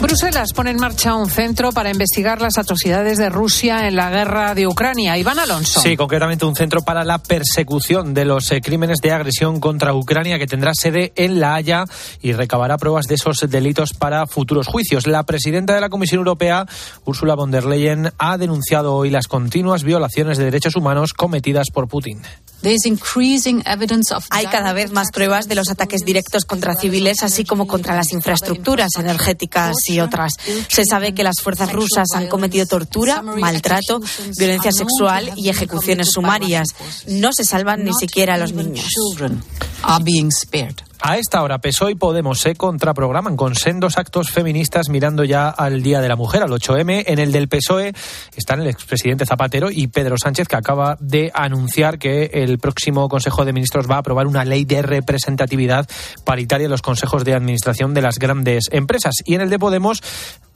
Bruselas pone en marcha un centro para investigar las atrocidades de Rusia en la guerra de Ucrania. Iván Alonso. Sí, concretamente un centro para la persecución de los eh, crímenes de agresión contra Ucrania que tendrá sede en La Haya y recabará pruebas de esos delitos para futuros juicios. La presidenta de la Comisión Europea, Ursula von der Leyen, ha denunciado hoy las continuas violaciones de derechos humanos cometidas por Putin. Hay cada vez más pruebas de los ataques directos contra civiles, así como contra las infraestructuras energéticas y otras. Se sabe que las fuerzas rusas han cometido tortura, maltrato, violencia sexual y ejecuciones sumarias. No se salvan ni siquiera los niños. A esta hora, PSOE y Podemos se contraprograman con sendos actos feministas mirando ya al Día de la Mujer, al 8M. En el del PSOE están el expresidente Zapatero y Pedro Sánchez, que acaba de anunciar que el próximo Consejo de Ministros va a aprobar una ley de representatividad paritaria en los consejos de administración de las grandes empresas. Y en el de Podemos,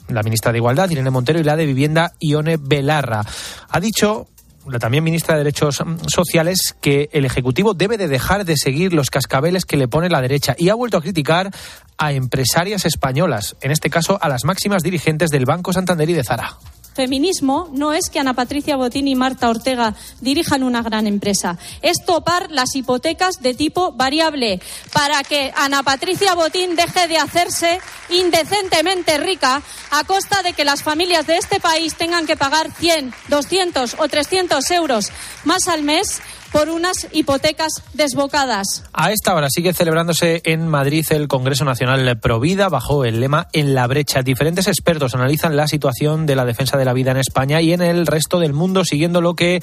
la ministra de Igualdad, Irene Montero, y la de Vivienda, Ione Belarra. Ha dicho la también ministra de Derechos Sociales, que el Ejecutivo debe de dejar de seguir los cascabeles que le pone la derecha y ha vuelto a criticar a empresarias españolas, en este caso a las máximas dirigentes del Banco Santander y de Zara. Feminismo no es que Ana Patricia Botín y Marta Ortega dirijan una gran empresa, es topar las hipotecas de tipo variable para que Ana Patricia Botín deje de hacerse indecentemente rica a costa de que las familias de este país tengan que pagar 100, 200 o 300 euros más al mes por unas hipotecas desbocadas. A esta hora sigue celebrándose en Madrid el Congreso Nacional Provida bajo el lema En la brecha. Diferentes expertos analizan la situación de la defensa de la vida en España y en el resto del mundo, siguiendo lo que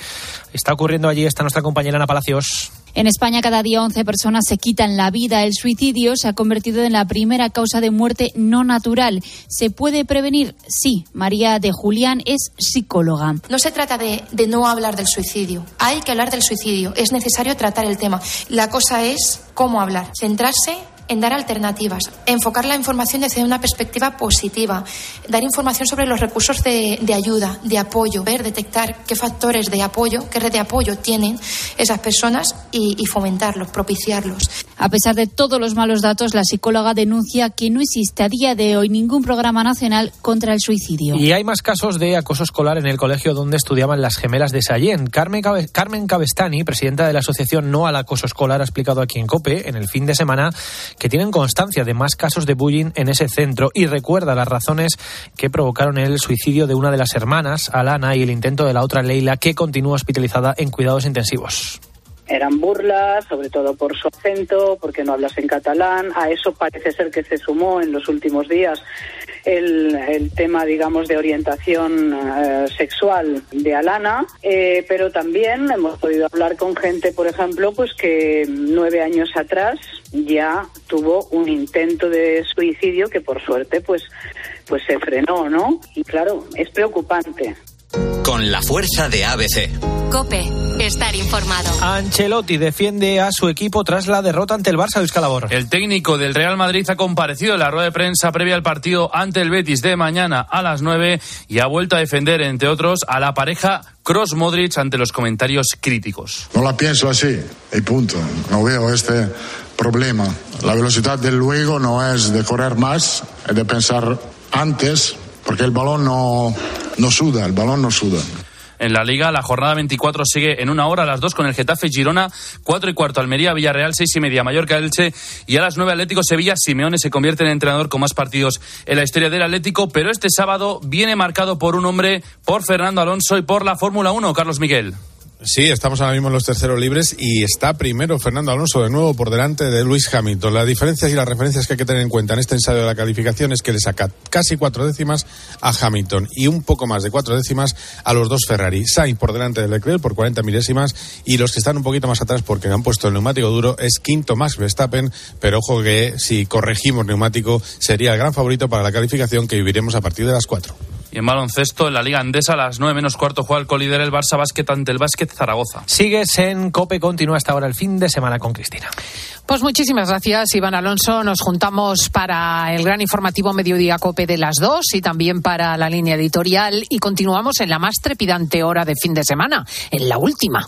está ocurriendo allí. Está nuestra compañera Ana Palacios. En España cada día 11 personas se quitan la vida. El suicidio se ha convertido en la primera causa de muerte no natural. ¿Se puede prevenir? Sí. María de Julián es psicóloga. No se trata de, de, no hablar del suicidio. Hay que hablar del suicidio. Es necesario tratar el tema. La cosa es cómo hablar. Centrarse en dar alternativas, enfocar la información desde una perspectiva positiva, dar información sobre los recursos de, ayuda, de apoyo, ver, detectar qué factores de apoyo, qué red de apoyo tienen esas personas y fomentarlos, propiciarlos. A pesar de todos los malos datos, la psicóloga denuncia que no existe a día de hoy ningún programa nacional contra el suicidio. Y hay más casos de acoso escolar en el colegio donde estudiaban las gemelas de Sallén. Carmen, Cabe Carmen Cabestani, presidenta de la asociación No al Acoso Escolar, ha explicado aquí en COPE en el fin de semana que tienen constancia de más casos de bullying en ese centro y recuerda las razones que provocaron el suicidio de una de las hermanas, Alana, y el intento de la otra, Leila, que continúa hospitalizada en cuidados intensivos. Eran burlas, sobre todo por su acento, porque no hablas en catalán. A eso parece ser que se sumó en los últimos días el, el tema, digamos, de orientación eh, sexual de Alana, eh, pero también hemos podido hablar con gente, por ejemplo, pues que nueve años atrás ya tuvo un intento de suicidio que por suerte pues pues se frenó, ¿no? Y claro, es preocupante. Con la fuerza de ABC. Cope, estar informado. Ancelotti defiende a su equipo tras la derrota ante el Barça de Escalabor. El técnico del Real Madrid ha comparecido en la rueda de prensa previa al partido ante el Betis de mañana a las 9 y ha vuelto a defender, entre otros, a la pareja Cross Modric ante los comentarios críticos. No la pienso así, y punto. No veo este problema. La velocidad del luego no es de correr más, es de pensar antes, porque el balón no, no suda, el balón no suda. En la Liga, la jornada 24 sigue en una hora, a las 2 con el Getafe Girona, 4 y cuarto Almería, Villarreal, 6 y media Mallorca Elche y a las 9 Atlético Sevilla. Simeone se convierte en entrenador con más partidos en la historia del Atlético, pero este sábado viene marcado por un hombre, por Fernando Alonso y por la Fórmula 1, Carlos Miguel. Sí, estamos ahora mismo en los terceros libres y está primero Fernando Alonso de nuevo por delante de Luis Hamilton. Las diferencias y las referencias que hay que tener en cuenta en este ensayo de la calificación es que le saca casi cuatro décimas a Hamilton y un poco más de cuatro décimas a los dos Ferrari. Sainz por delante de Leclerc por 40 milésimas y los que están un poquito más atrás porque han puesto el neumático duro es quinto Max Verstappen, pero ojo que si corregimos neumático sería el gran favorito para la calificación que viviremos a partir de las cuatro. Y en baloncesto, en la Liga Andesa, a las 9 menos cuarto juega el colíder el Barça Básquet ante el Básquet Zaragoza. Sigues en COPE, continúa hasta ahora el fin de semana con Cristina. Pues muchísimas gracias, Iván Alonso. Nos juntamos para el gran informativo Mediodía Cope de las dos y también para la línea editorial y continuamos en la más trepidante hora de fin de semana, en la última.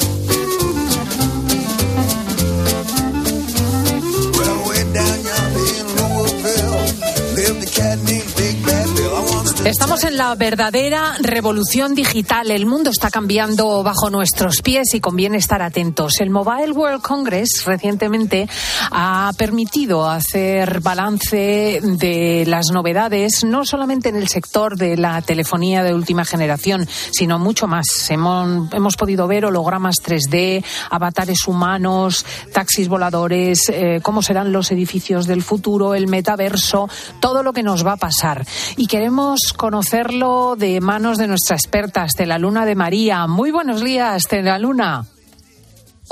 Estamos en la verdadera revolución digital. El mundo está cambiando bajo nuestros pies y conviene estar atentos. El Mobile World Congress recientemente ha permitido hacer balance de las novedades, no solamente en el sector de la telefonía de última generación, sino mucho más. Hemos, hemos podido ver hologramas 3D, avatares humanos, taxis voladores, eh, cómo serán los edificios del futuro, el metaverso, todo lo que nos va a pasar. Y queremos conocerlo de manos de nuestra experta, Estela Luna de María. Muy buenos días, Estela Luna.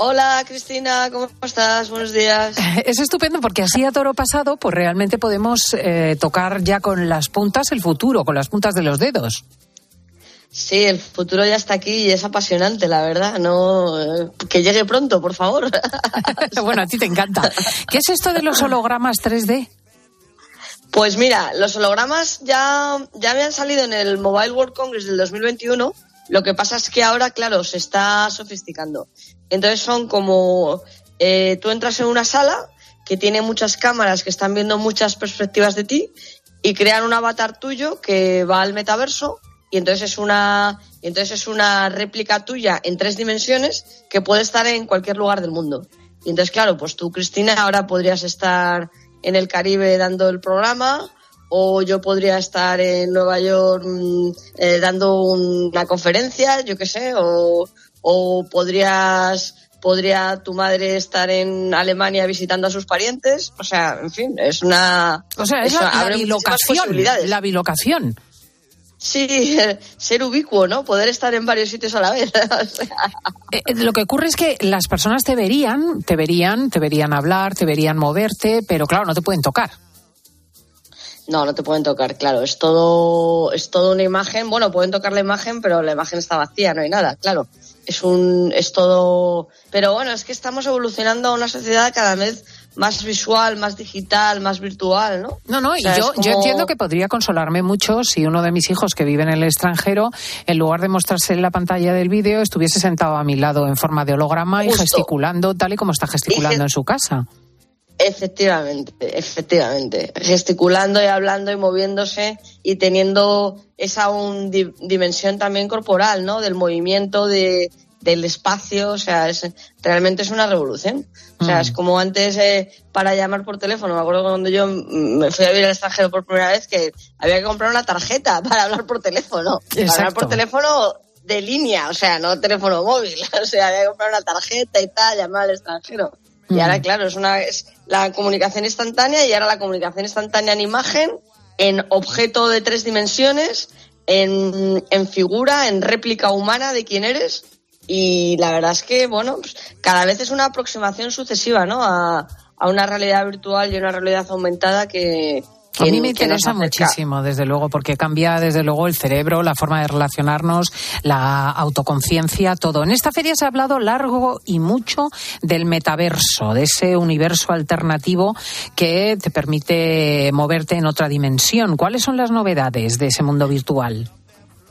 Hola Cristina, ¿cómo estás? Buenos días. Es estupendo porque así a toro pasado, pues realmente podemos eh, tocar ya con las puntas el futuro, con las puntas de los dedos. Sí, el futuro ya está aquí y es apasionante, la verdad. No, que llegue pronto, por favor. bueno, a ti te encanta. ¿Qué es esto de los hologramas 3D? Pues mira, los hologramas ya, ya habían salido en el Mobile World Congress del 2021. Lo que pasa es que ahora, claro, se está sofisticando. Entonces son como eh, tú entras en una sala que tiene muchas cámaras que están viendo muchas perspectivas de ti y crean un avatar tuyo que va al metaverso y entonces es una entonces es una réplica tuya en tres dimensiones que puede estar en cualquier lugar del mundo. Y entonces, claro, pues tú, Cristina, ahora podrías estar en el Caribe dando el programa o yo podría estar en Nueva York mm, eh, dando una conferencia, yo qué sé, o, o podrías podría tu madre estar en Alemania visitando a sus parientes, o sea, en fin, es una o sea, es la, la bilocación, la bilocación. Sí, ser ubicuo, ¿no? Poder estar en varios sitios a la vez. Eh, lo que ocurre es que las personas te verían, te verían, te verían hablar, te verían moverte, pero claro, no te pueden tocar. No, no te pueden tocar, claro. Es todo, es todo una imagen. Bueno, pueden tocar la imagen, pero la imagen está vacía, no hay nada, claro. Es un, es todo. Pero bueno, es que estamos evolucionando a una sociedad cada vez más visual, más digital, más virtual, ¿no? No, no, y yo, yo entiendo que podría consolarme mucho si uno de mis hijos que vive en el extranjero, en lugar de mostrarse en la pantalla del vídeo, estuviese sentado a mi lado en forma de holograma y gesticulando tal y como está gesticulando en su casa. Efectivamente, efectivamente. Gesticulando y hablando y moviéndose y teniendo esa un, dimensión también corporal, ¿no? Del movimiento, de, del espacio, o sea, es, realmente es una revolución. O sea, es como antes eh, para llamar por teléfono. Me acuerdo cuando yo me fui a vivir al extranjero por primera vez que había que comprar una tarjeta para hablar por teléfono. Para hablar por teléfono de línea, o sea, no teléfono móvil. O sea, había que comprar una tarjeta y tal, llamar al extranjero. Y ahora, claro, es una es la comunicación instantánea y ahora la comunicación instantánea en imagen, en objeto de tres dimensiones, en, en figura, en réplica humana de quién eres. Y la verdad es que, bueno, pues cada vez es una aproximación sucesiva, ¿no? A, a una realidad virtual y una realidad aumentada que, a mí me interesa muchísimo, desde luego, porque cambia desde luego el cerebro, la forma de relacionarnos, la autoconciencia, todo. En esta feria se ha hablado largo y mucho del metaverso, de ese universo alternativo que te permite moverte en otra dimensión. ¿Cuáles son las novedades de ese mundo virtual?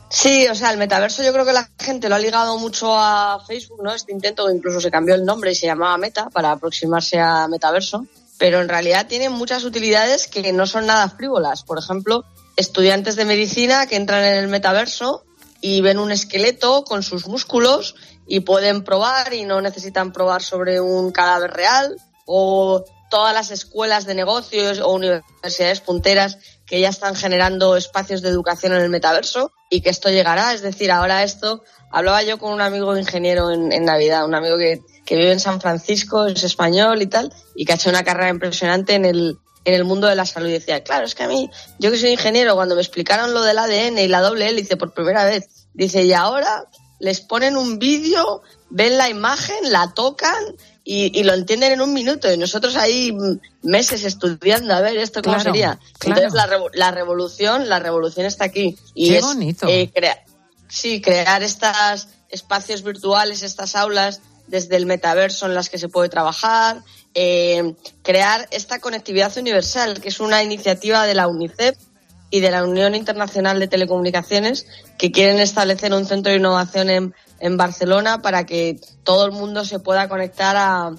Sí, o sea, el metaverso yo creo que la gente lo ha ligado mucho a Facebook, ¿no? Este intento incluso se cambió el nombre y se llamaba Meta para aproximarse a metaverso pero en realidad tiene muchas utilidades que no son nada frívolas. Por ejemplo, estudiantes de medicina que entran en el metaverso y ven un esqueleto con sus músculos y pueden probar y no necesitan probar sobre un cadáver real o todas las escuelas de negocios o universidades punteras que ya están generando espacios de educación en el metaverso y que esto llegará. Es decir, ahora esto, hablaba yo con un amigo ingeniero en, en Navidad, un amigo que que vive en San Francisco, es español y tal, y que ha hecho una carrera impresionante en el, en el mundo de la salud. Y decía, claro, es que a mí, yo que soy ingeniero, cuando me explicaron lo del ADN y la doble hélice por primera vez, dice, y ahora les ponen un vídeo, ven la imagen, la tocan y, lo entienden en un minuto. Y nosotros ahí meses estudiando a ver esto cómo sería. Entonces la, la, revolución, la revolución está aquí. Y Qué es, bonito. eh, crea- sí, crear estos espacios virtuales, estas aulas desde el metaverso en las que se puede trabajar, eh, crear esta conectividad universal, que es una iniciativa de la UNICEF y de la Unión Internacional de Telecomunicaciones, que quieren establecer un centro de innovación en, en Barcelona para que todo el mundo se pueda conectar a,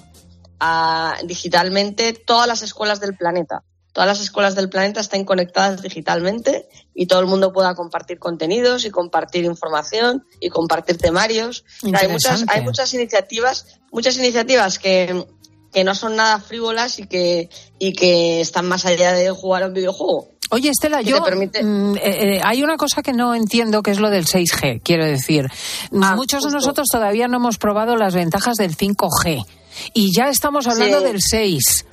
a digitalmente todas las escuelas del planeta. Todas las escuelas del planeta estén conectadas digitalmente y todo el mundo pueda compartir contenidos y compartir información y compartir temarios. Hay muchas, hay muchas iniciativas, muchas iniciativas que, que no son nada frívolas y que, y que están más allá de jugar a un videojuego. Oye, Estela, yo mm, eh, eh, hay una cosa que no entiendo que es lo del 6G, quiero decir. Ah, Muchos de nosotros todavía no hemos probado las ventajas del 5G y ya estamos hablando Sí. del 6.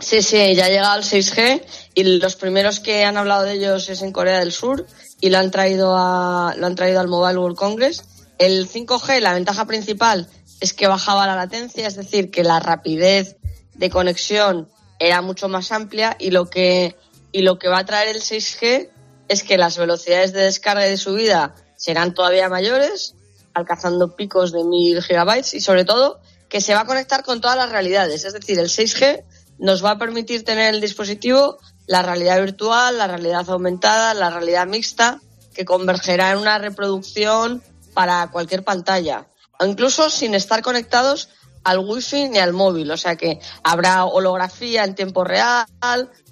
Sí, sí, ya ha llegado el 6G y los primeros que han hablado de ellos es en Corea del Sur y lo han traído a, lo han traído al Mobile World Congress. El 5G, la ventaja principal es que bajaba la latencia, es decir, que la rapidez de conexión era mucho más amplia y lo que y lo que va a traer el 6G es que las velocidades de descarga y de subida serán todavía mayores, alcanzando picos de 1000 gigabytes y sobre todo que se va a conectar con todas las realidades. Es decir, el 6G nos va a permitir tener en el dispositivo la realidad virtual, la realidad aumentada, la realidad mixta, que convergerá en una reproducción para cualquier pantalla, incluso sin estar conectados al wifi ni al móvil. O sea que habrá holografía en tiempo real,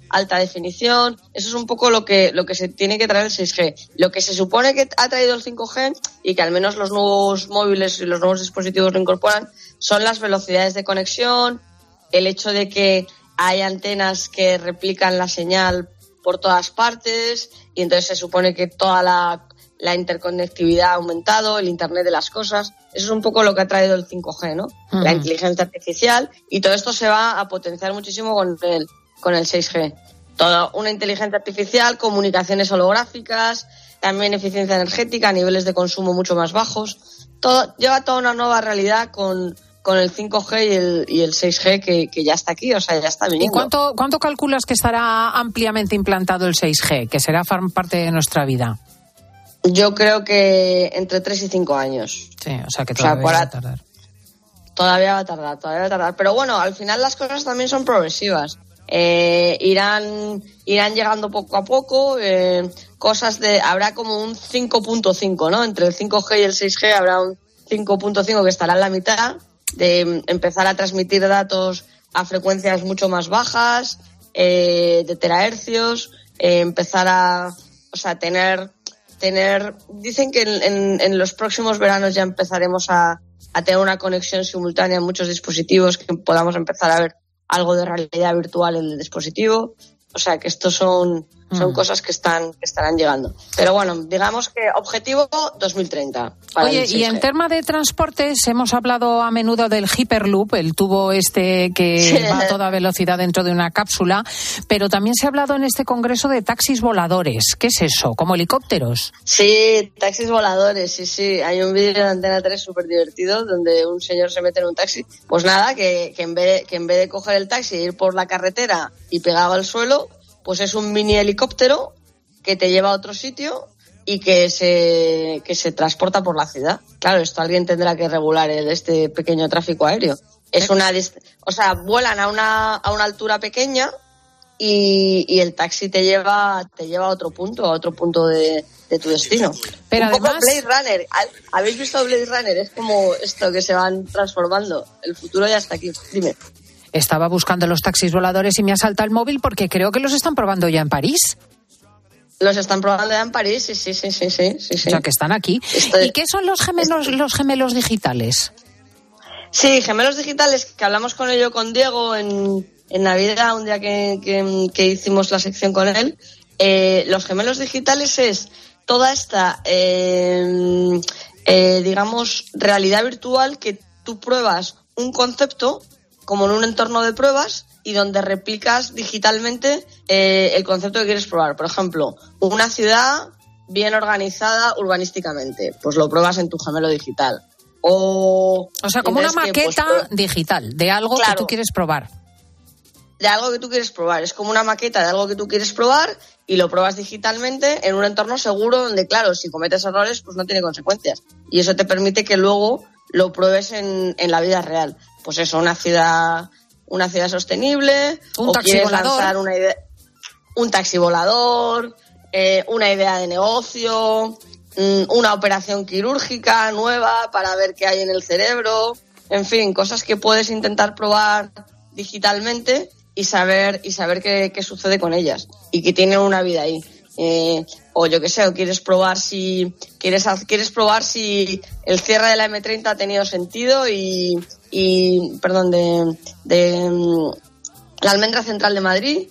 alta definición. Eso es un poco lo que, lo que se tiene que traer el 6G. Lo que se supone que ha traído el 5G y que al menos los nuevos móviles y los nuevos dispositivos lo incorporan son las velocidades de conexión, el hecho de que hay antenas que replican la señal por todas partes y entonces se supone que toda la, la interconectividad ha aumentado, el Internet de las cosas. Eso es un poco lo que ha traído el 5G, ¿no? La inteligencia artificial y todo esto se va a potenciar muchísimo con el, con el 6G. Toda una inteligencia artificial, comunicaciones holográficas, también eficiencia energética, niveles de consumo mucho más bajos. Todo, lleva toda una nueva realidad con, con el 5G y el, y el 6G que, que ya está aquí, o sea, ya está ¿Y viniendo. cuánto, cuánto calculas que estará ampliamente implantado el 6G, que será parte de nuestra vida? Yo creo que entre 3 y 5 años. Sí, o sea que O sea, todavía va a tardar. Todavía va a tardar, todavía va a tardar. Pero bueno, al final las cosas también son progresivas. Eh, irán, irán llegando poco a poco. eh, cosas de. Habrá como un 5.5, ¿no? Entre el 5G y el 6G habrá un 5.5 que estará en la mitad. De empezar a transmitir datos a frecuencias mucho más bajas, eh, de terahercios, eh, empezar a. O sea, tener. tener dicen que en, en- en los próximos veranos ya empezaremos a, a tener una conexión simultánea en muchos dispositivos, que podamos empezar a ver algo de realidad virtual en el dispositivo. O sea que estos son, son Mm. cosas que están que estarán llegando. Pero bueno, digamos que objetivo 2030. Para Oye, y en 6G. tema de transportes, hemos hablado a menudo del Hyperloop, el tubo este que Sí. va a toda velocidad dentro de una cápsula, pero también se ha hablado en este congreso de taxis voladores. ¿Qué es eso? ¿Como helicópteros? Sí, taxis voladores, sí, sí. Hay un vídeo de Antena 3 súper divertido donde un señor se mete en un taxi. Pues nada, que, que, en vez de, que en vez de coger el taxi e ir por la carretera y pegado al suelo, pues es un mini helicóptero que te lleva a otro sitio y que se, que se transporta por la ciudad. Claro, esto alguien tendrá que regular el, este pequeño tráfico aéreo. Es una, o sea, vuelan a una, a una altura pequeña y, y el taxi te lleva, te lleva a otro punto, a otro punto de, de tu destino. Pero Un poco además- Blade Runner. ¿Ha- ¿Habéis visto Blade Runner? Es como esto que se van transformando. El futuro ya está aquí. Dime. Estaba buscando los taxis voladores y me ha saltado el móvil porque creo que los están probando ya en París. Los están probando ya en París, sí, sí, sí, sí, sí, sí. O sea, que están aquí. ¿Y qué son los gemelos, los gemelos digitales? Sí, gemelos digitales, que hablamos con ello con Diego en, en Navidad, un día que, que- que hicimos la sección con él. Eh, los gemelos digitales es toda esta, eh, eh, digamos, realidad virtual que tú pruebas un concepto como en un entorno de pruebas y donde replicas digitalmente eh, el concepto que quieres probar. Por ejemplo, una ciudad bien organizada urbanísticamente, pues lo pruebas en tu gemelo digital. O, o sea, como una pues, maqueta digital de algo que tú quieres probar. De algo que tú quieres probar. Es como una maqueta de algo que tú quieres probar y lo pruebas digitalmente en un entorno seguro donde, claro, si cometes errores, pues no tiene consecuencias. Y eso te permite que luego lo pruebes en, en la vida real. Pues eso, una ciudad, una ciudad sostenible, un o taxi quieres volador. lanzar una idea, un taxi volador, eh, una idea de negocio, mm, una operación quirúrgica nueva para ver qué hay en el cerebro, en fin, cosas que puedes intentar probar digitalmente y saber y saber qué, qué sucede con ellas y que tienen una vida ahí. Eh, o yo qué sé, o quieres probar si quieres quieres probar si el cierre de la M30 ha tenido sentido y, y perdón de, de mm, la almendra central de Madrid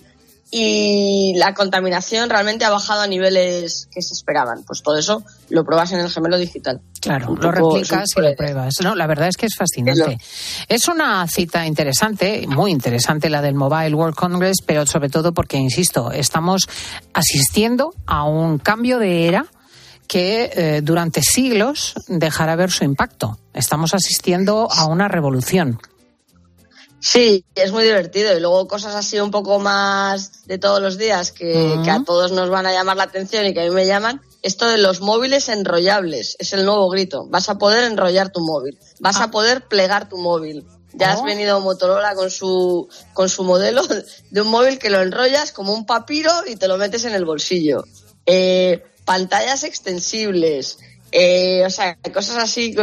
y la contaminación realmente ha bajado a niveles que se esperaban. Pues todo eso lo pruebas en el gemelo digital. Claro, lo replicas y lo pruebas. No, la verdad es que es fascinante. Es una cita interesante, muy interesante la del Mobile World Congress, pero sobre todo porque, insisto, estamos asistiendo a un cambio de era que eh, durante siglos dejará ver su impacto. Estamos asistiendo a una revolución. Sí, es muy divertido. Y luego cosas así un poco más de todos los días que, que a todos nos van a llamar la atención y que a mí me llaman. Esto de los móviles enrollables es el nuevo grito. Vas a poder enrollar tu móvil. Vas a poder plegar tu móvil. Ya has Oh. venido Motorola con su, con su modelo de un móvil que lo enrollas como un papiro y te lo metes en el bolsillo. Eh, pantallas extensibles. Eh, o sea, cosas así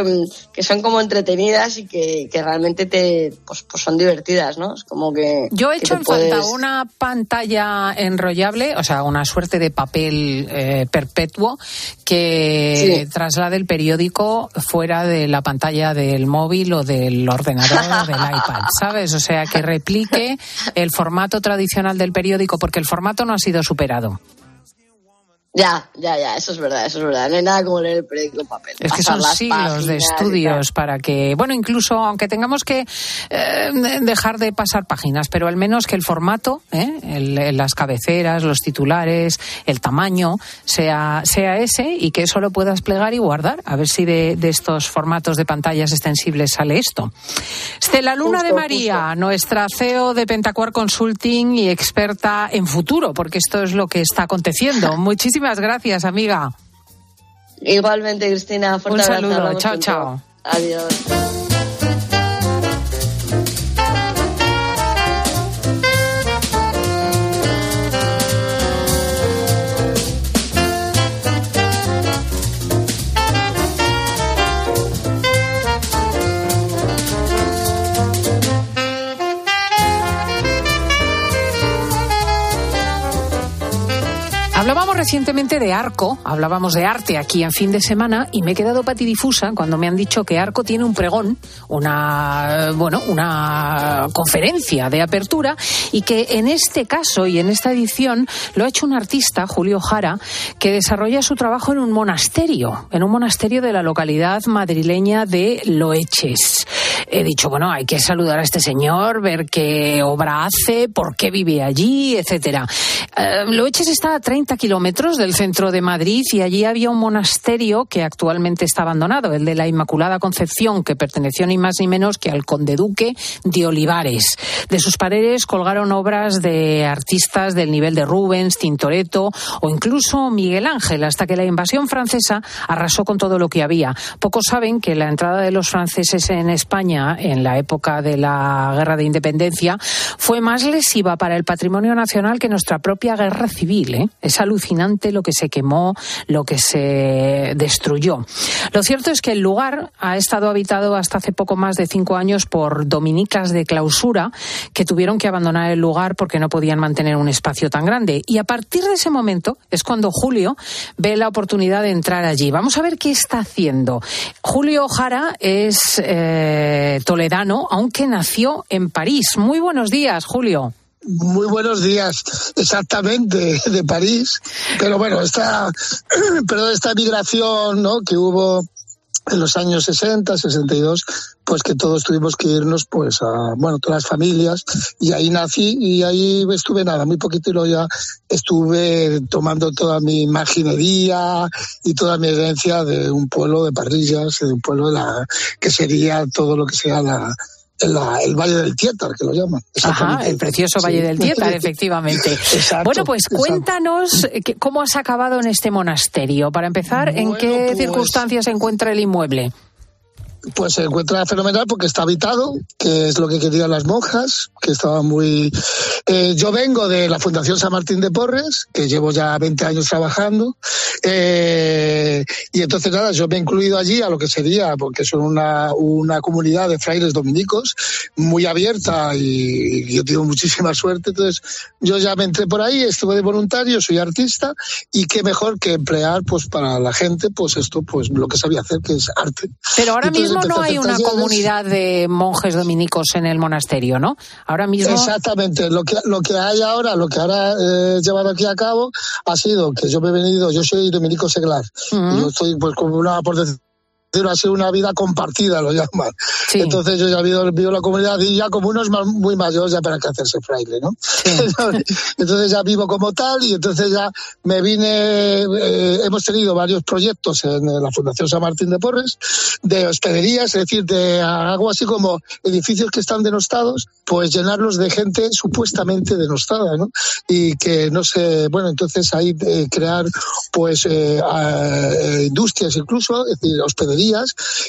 que son como entretenidas y que, que realmente te pues, pues son divertidas, ¿no? Es como que. Yo he hecho en falta puedes- una pantalla enrollable, o sea, una suerte de papel eh, perpetuo que Sí. traslade el periódico fuera de la pantalla del móvil o del ordenador o del iPad, ¿sabes? O sea, que replique el formato tradicional del periódico porque el formato no ha sido superado. Ya, ya, ya, eso es verdad, eso es verdad. No hay nada como leer el periódico en papel. Es que son siglos de estudios para que, bueno, incluso aunque tengamos que eh, dejar de pasar páginas, pero al menos que el formato, ¿eh? El- las cabeceras, los titulares, el tamaño, sea, sea ese y que eso lo puedas plegar y guardar. A ver si de, de estos formatos de pantallas extensibles sale esto. Estela Luna de Justo, María, nuestra CEO de Pentacuar Consulting y experta en futuro, porque esto es lo que está aconteciendo. Muchísimas gracias, amiga. Igualmente, Cristina, fuerte Un saludo. Chao, chao. Adiós. Recientemente de Arco, hablábamos de arte aquí en fin de semana y me he quedado patidifusa cuando me han dicho que Arco tiene un pregón, una bueno, una conferencia de apertura y que en este caso y en esta edición lo ha hecho un artista, Julio Jara, que desarrolla su trabajo en un monasterio, en un monasterio de la localidad madrileña de Loeches. He dicho, bueno, hay que saludar a este señor, ver qué obra hace, por qué vive allí, etcétera. Eh, Loeches está a 30 kilómetros del centro de Madrid y allí había un monasterio que actualmente está abandonado, el de la Inmaculada Concepción, que perteneció ni más ni menos que al conde duque de Olivares. De sus paredes colgaron obras de artistas del nivel de Rubens, Tintoretto o incluso Miguel Ángel, hasta que la invasión francesa arrasó con todo lo que había. Pocos saben que la entrada de los franceses en España en la época de la Guerra de Independencia fue más lesiva para el patrimonio nacional que nuestra propia guerra civil. ¿eh? Es alucinante lo que se quemó, lo que se destruyó. Lo cierto es que el lugar ha estado habitado hasta hace poco más de cinco años por dominicas de clausura que tuvieron que abandonar el lugar porque no podían mantener un espacio tan grande. Y a partir de ese momento es cuando Julio ve la oportunidad de entrar allí. Vamos a ver qué está haciendo. Julio Jara es eh, toledano, aunque nació en París. Muy buenos días, Julio. Muy buenos días, exactamente, de París. Pero bueno, esta, perdón, esta migración ¿no? que hubo en los años 60, 62, pues que todos tuvimos que irnos pues a, bueno, todas las familias y ahí nací y ahí estuve nada, muy poquito y luego ya estuve tomando toda mi imaginería y toda mi herencia de un pueblo de parrillas, de un pueblo de la, que sería todo lo que sea la, la, el Valle del Tietar, que lo llaman. Ajá, el precioso Valle del Tietar, efectivamente. Exacto, bueno, pues cuéntanos eh, cómo has acabado en este monasterio. Para empezar, ¿en qué pues- circunstancias se encuentra el inmueble? Pues se encuentra fenomenal porque está habitado, que es lo que querían las monjas, que estaban muy... Eh, yo vengo de la Fundación San Martín de Porres, que llevo ya 20 años trabajando, eh, y entonces nada, yo me he incluido allí a lo que sería, porque son una, una comunidad de frailes dominicos muy abierta y, yo tengo muchísima suerte, entonces yo ya me entré por ahí, estuve de voluntario, soy artista, y qué mejor que emplear pues para la gente pues esto, pues lo que sabía hacer, que es arte. Pero ahora Entonces mismo no hay una comunidad de monjes dominicos en el monasterio, ¿no? Ahora mismo. Exactamente, lo que, lo que hay ahora, lo que ahora he llevado aquí a cabo ha sido que yo me he venido, yo soy dominico seglar, y yo estoy pues como una, por decirlo así, una vida compartida, lo llaman. Entonces yo ya vivo, vivo la comunidad y ya como uno es muy mayor, ya para qué hacerse fraile, ¿no? entonces ya vivo como tal y entonces ya me vine, eh, hemos tenido varios proyectos en la Fundación San Martín de Porres, de hospederías, es decir, de algo así como edificios que están denostados, pues llenarlos de gente supuestamente denostada, ¿no? Y que no sé, bueno, entonces ahí eh, crear pues eh, a- eh, industrias incluso, es decir, hospederías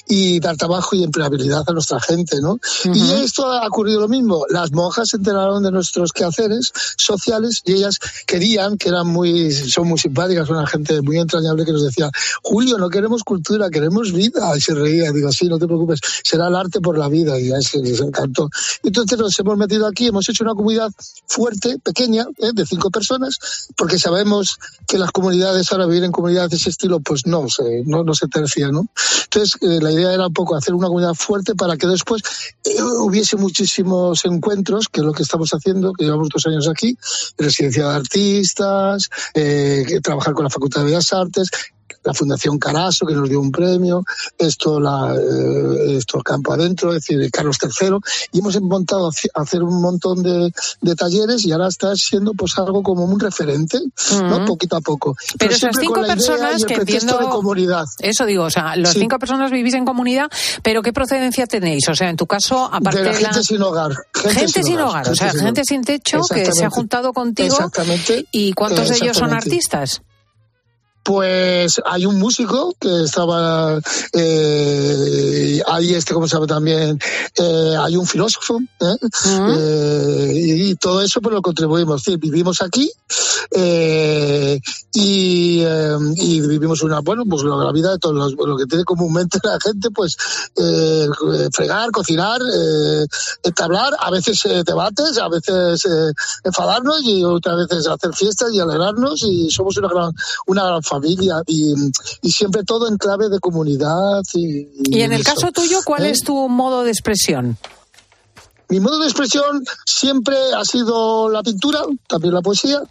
y dar trabajo y empleabilidad a nuestra gente, ¿no? Y esto ha ocurrido lo mismo. Las monjas se enteraron de nuestros quehaceres sociales y ellas querían, que eran muy, son muy simpáticas, una gente muy entrañable que nos decía, Julio, no queremos cultura, queremos vida. Y se reía, digo, sí, no te preocupes, será el arte por la vida. Y a eso les encantó. Entonces nos hemos metido aquí, hemos hecho una comunidad fuerte, pequeña, ¿eh? de cinco personas, porque sabemos que las comunidades ahora vivir en comunidades de ese estilo, pues no se, no, no se tercia, ¿no? Entonces, eh, la idea era un poco hacer una comunidad fuerte para que después eh, hubiese muchísimos encuentros, que es lo que estamos haciendo, que llevamos dos años aquí, residencia de artistas, eh, trabajar con la Facultad de Bellas Artes, la Fundación Caraso, que nos dio un premio, esto, la, eh, esto Campo Adentro, es decir, Carlos III, y hemos montado a hacer un montón de, de talleres y ahora está siendo pues algo como un referente, ¿no? Poquito a poco. Pero esas siempre cinco con la personas que entiendo. de comunidad. Eso digo, o sea, las Sí. cinco personas vivís en comunidad, pero ¿qué procedencia tenéis? O sea, en tu caso, aparte de la de gente sin hogar. Gente, sin hogar, o sea, sin gente sin techo que se ha juntado contigo. Exactamente. ¿Y cuántos de ellos son artistas? Pues hay un músico que estaba eh, hay este, ¿cómo se llama también? Eh, hay un filósofo, ¿eh? Eh, y, y todo eso pues lo contribuimos. Sí, vivimos aquí eh, y, eh, y vivimos una, bueno, pues la, la vida de todos los, lo que tiene comúnmente la gente, pues eh, fregar, cocinar, eh, entablar, a veces eh, debates, a veces eh, enfadarnos y otras veces hacer fiestas y alegrarnos y somos una gran, una gran familia y, y siempre todo en clave de comunidad. Y, Y en el eso. caso tuyo, ¿cuál es tu modo de expresión? Mi modo de expresión siempre ha sido la pintura, también la poesía,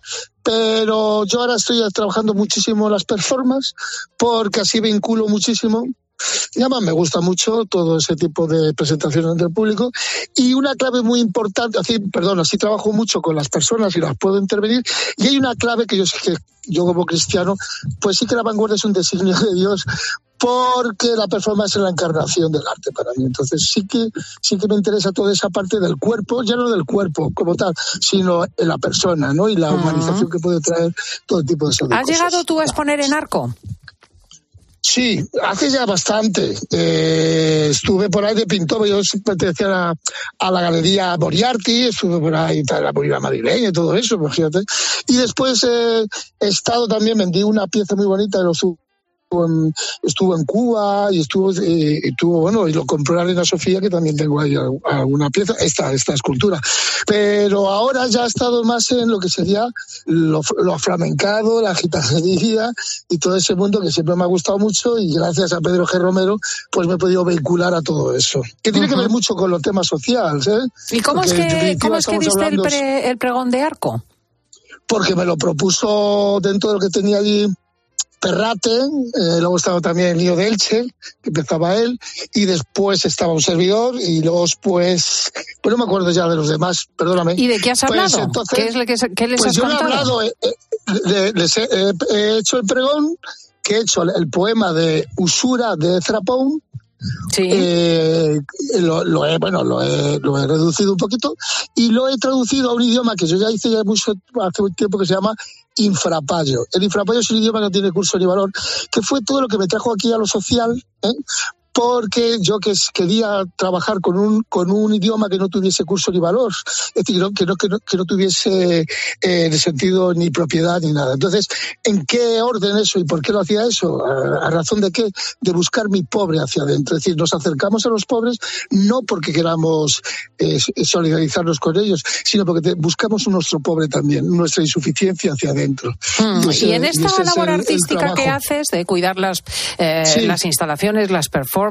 pero yo ahora estoy trabajando muchísimo las performances porque así vinculo muchísimo. Y además me gusta mucho todo ese tipo de presentaciones ante el público. Y una clave muy importante, así, perdón, así trabajo mucho con las personas y las puedo intervenir. Y hay una clave que yo sé que yo como cristiano, pues sí que la vanguardia es un designio de Dios, porque la performance es la encarnación del arte para mí. Entonces sí que sí que me interesa toda esa parte del cuerpo, ya no del cuerpo como tal, sino en la persona, ¿no? Y la humanización que puede traer todo tipo de, de ¿Has cosas. llegado tú a exponer en arco? Sí, hace ya bastante. Eh, estuve por ahí de pintor, yo pertenecía a, la galería Moriarty, estuve por ahí, la movida madrileña y todo eso, imagínate. Y después eh, he estado también, vendí una pieza muy bonita de los en, estuvo en Cuba y estuvo, eh, estuvo, bueno, y lo compró la Reina Sofía, que también tengo ahí al- alguna pieza, esta, esta escultura. Pero ahora ya he estado más en lo que sería lo, lo aflamencado, la gitanería y todo ese mundo que siempre me ha gustado mucho y gracias a Pedro G. Romero, pues me he podido vincular a todo eso. Que tiene que ver mucho con los temas sociales, ¿eh? ¿Y cómo es Porque, que, cómo es que diste el, pre- el pregón de arco? porque me lo propuso dentro de lo que tenía allí Perrate, eh, luego estaba también el lío de Elche, que empezaba él, y después estaba un servidor, y luego pues, pues no me acuerdo ya de los demás, perdóname. ¿Y de qué has Pues hablado? entonces- ¿Qué, es lo que, qué les pues has yo he hablado, eh, eh, de- les he, he- he hecho el pregón, que he hecho el, el poema de Usura de Ezra-Pound, eh, lo, lo he, bueno, lo he, lo he reducido un poquito y lo he traducido a un idioma que yo ya hice ya mucho, hace un tiempo que se llama infrapayo. El infrapayo es un idioma que no tiene curso ni valor, que fue todo lo que me trajo aquí a lo social, ¿eh? Porque yo que quería trabajar con un, con un idioma que no tuviese curso ni valor, es decir, que no, que no, que no tuviese eh, de sentido ni propiedad ni nada. Entonces, ¿en qué orden eso y por qué lo hacía eso? ¿A, a razón de qué? De buscar mi pobre hacia adentro. Es decir, nos acercamos a los pobres no porque queramos eh, solidarizarnos con ellos, sino porque te- buscamos nuestro pobre también, nuestra insuficiencia hacia adentro. Mm, ese- y en esta labor el- el artística que haces de cuidar las, eh, Sí. las instalaciones, las performances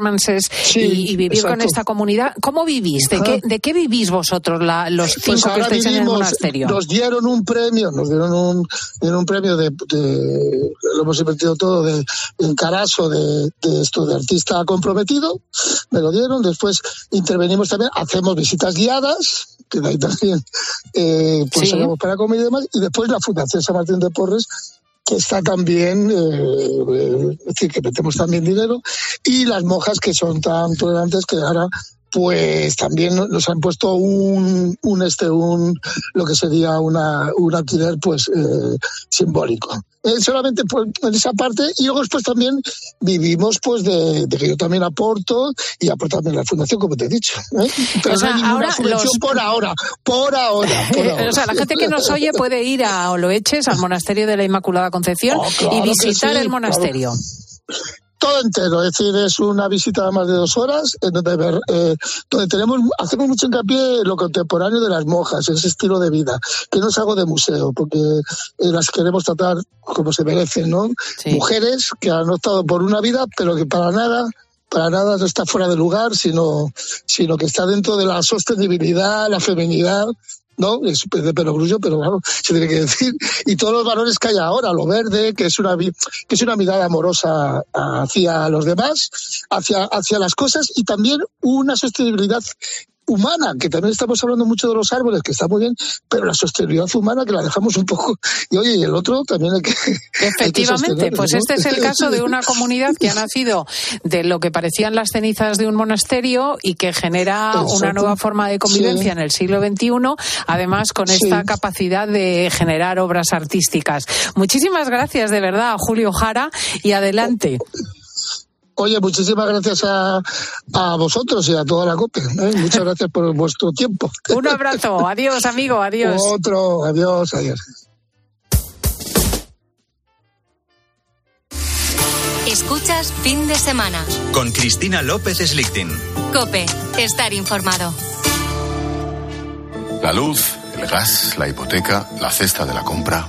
Sí, y, y vivir con exacto. esta comunidad, ¿cómo vivís? ¿De, qué, ¿De qué vivís vosotros, la- los cinco Pues que estáis en el vivimos, monasterio? Nos dieron un premio, nos dieron un, dieron un premio de, de- lo hemos invertido todo de, en Caraso de, de esto de artista comprometido, me lo dieron, después intervenimos también, hacemos visitas guiadas, que de ahí también eh, pues Sí. para comer y demás, y después la Fundación San Martín de Porres que está también, eh, eh, es decir, que metemos también dinero, y las monjas que son tan tolerantes que ahora pues también nos han puesto un, un este un lo que sería una un alquiler pues eh, simbólico Eh, solamente en esa parte y luego después también vivimos pues de, de que yo también aporto y aporto también la fundación como te he dicho ¿eh? pero O sea, no hay ahora los- por ahora por ahora, por ahora. o sea, la gente que nos oye puede ir a Oloeches, al monasterio de la Inmaculada Concepción, Oh, claro y visitar sí, el monasterio. Todo entero, es decir, es una visita de más de dos horas, en donde, ver, eh, donde tenemos, hacemos mucho hincapié en lo contemporáneo de las monjas, ese estilo de vida, que no es algo de museo, porque eh, las queremos tratar como se merecen, ¿no? Mujeres que han optado por una vida, pero que para nada para nada no está fuera de lugar, sino, sino que está dentro de la sostenibilidad, la feminidad, ¿no? Es de perogrullo, pero claro, se tiene que decir. Y todos los valores que hay ahora, lo verde, que es una, que es una mirada amorosa hacia los demás, hacia, hacia las cosas y también una sostenibilidad humana, que también estamos hablando mucho de los árboles, que está muy bien, pero la sostenibilidad humana que la dejamos un poco. Y oye, y el otro también hay que. hay que Efectivamente, pues este es el caso de una comunidad que ha nacido de lo que parecían las cenizas de un monasterio y que genera Exacto. una nueva forma de convivencia Sí. en el siglo XXI, además con Sí. esta capacidad de generar obras artísticas. Muchísimas gracias de verdad a Julio Jara y adelante. Oye, muchísimas gracias a, a vosotros y a toda la COPE. ¿eh? Muchas gracias por vuestro tiempo. Un abrazo, adiós amigo, adiós. Otro, adiós, adiós. Escuchas fin de semana. Con Cristina López Slichting. Cope, estar informado. La luz, el gas, la hipoteca, la cesta de la compra.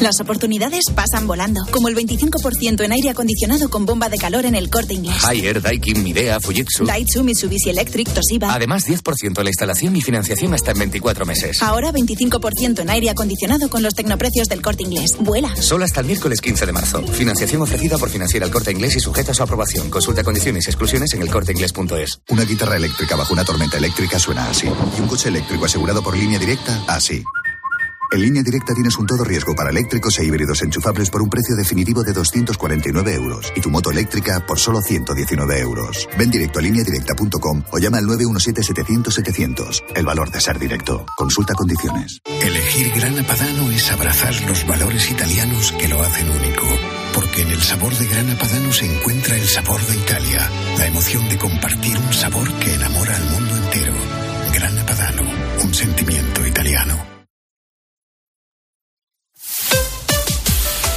Las oportunidades pasan volando, como el 25% en aire acondicionado con bomba de calor en el corte inglés. Haier, Daikin, Midea, Fujitsu. Daihatsu, Mitsubishi Electric, Toshiba. Además, 10% en la instalación y financiación hasta en 24 meses. Ahora 25% en aire acondicionado con los tecnoprecios del corte inglés. Vuela. Solo hasta el miércoles 15 de marzo. Financiación ofrecida por Financiera El Corte Inglés y sujeta a su aprobación. Consulta condiciones y exclusiones en elcorteinglés.es. Una guitarra eléctrica bajo una tormenta eléctrica suena así. Y un coche eléctrico asegurado por línea directa, así. En línea directa tienes un todo riesgo para eléctricos e híbridos enchufables por un precio definitivo de 249 euros y tu moto eléctrica por solo 119 euros. Ven directo a lineadirecta.com o llama al 917-700-700. El valor de ser directo. Consulta condiciones. Elegir Grana Padano es abrazar los valores italianos que lo hacen único. Porque en el sabor de Grana Padano se encuentra el sabor de Italia, la emoción de compartir un sabor que enamora al mundo entero. Grana Padano, un sentimiento italiano.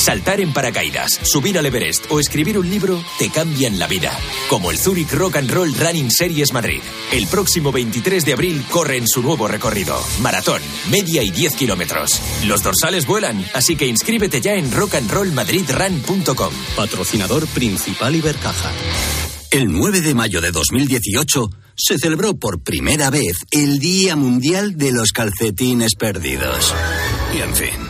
Saltar en paracaídas, subir al Everest o escribir un libro te cambian la vida. Como el Zurich Rock and Roll Running Series Madrid. El próximo 23 de abril corre en su nuevo recorrido. Maratón, media y 10 kilómetros. Los dorsales vuelan, así que inscríbete ya en rockandrollmadridrun.com. Patrocinador principal Ibercaja. El 9 de mayo de 2018 se celebró por primera vez el Día Mundial de los Calcetines Perdidos. Y en fin.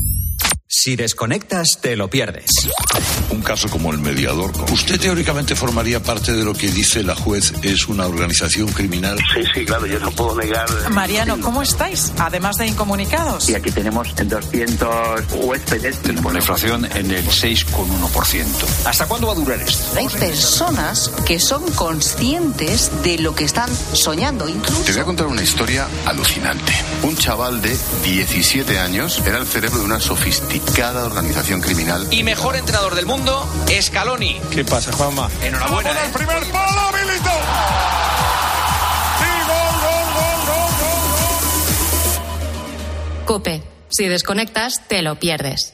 Si desconectas, te lo pierdes. Un caso como el mediador. ¿Usted teóricamente formaría parte de lo que dice la juez es una organización criminal? Sí, sí, claro, yo no puedo negar. Mariano, ¿cómo estáis? Además de incomunicados. Y aquí tenemos 200 huéspedes. Tenemos la inflación en el 6,1%. ¿Hasta cuándo va a durar esto? Hay personas que son conscientes de lo que están soñando. Incluso. Te voy a contar una historia alucinante. Un chaval de 17 años era el cerebro de una sofisticada cada organización criminal. Y mejor entrenador del mundo, Scaloni. ¿Qué pasa, Juanma? Enhorabuena. ¡Vamos ¿eh? el primer palo, Milito! ¡Sí, gol, gol, gol, gol, Cope. Si desconectas, te lo pierdes.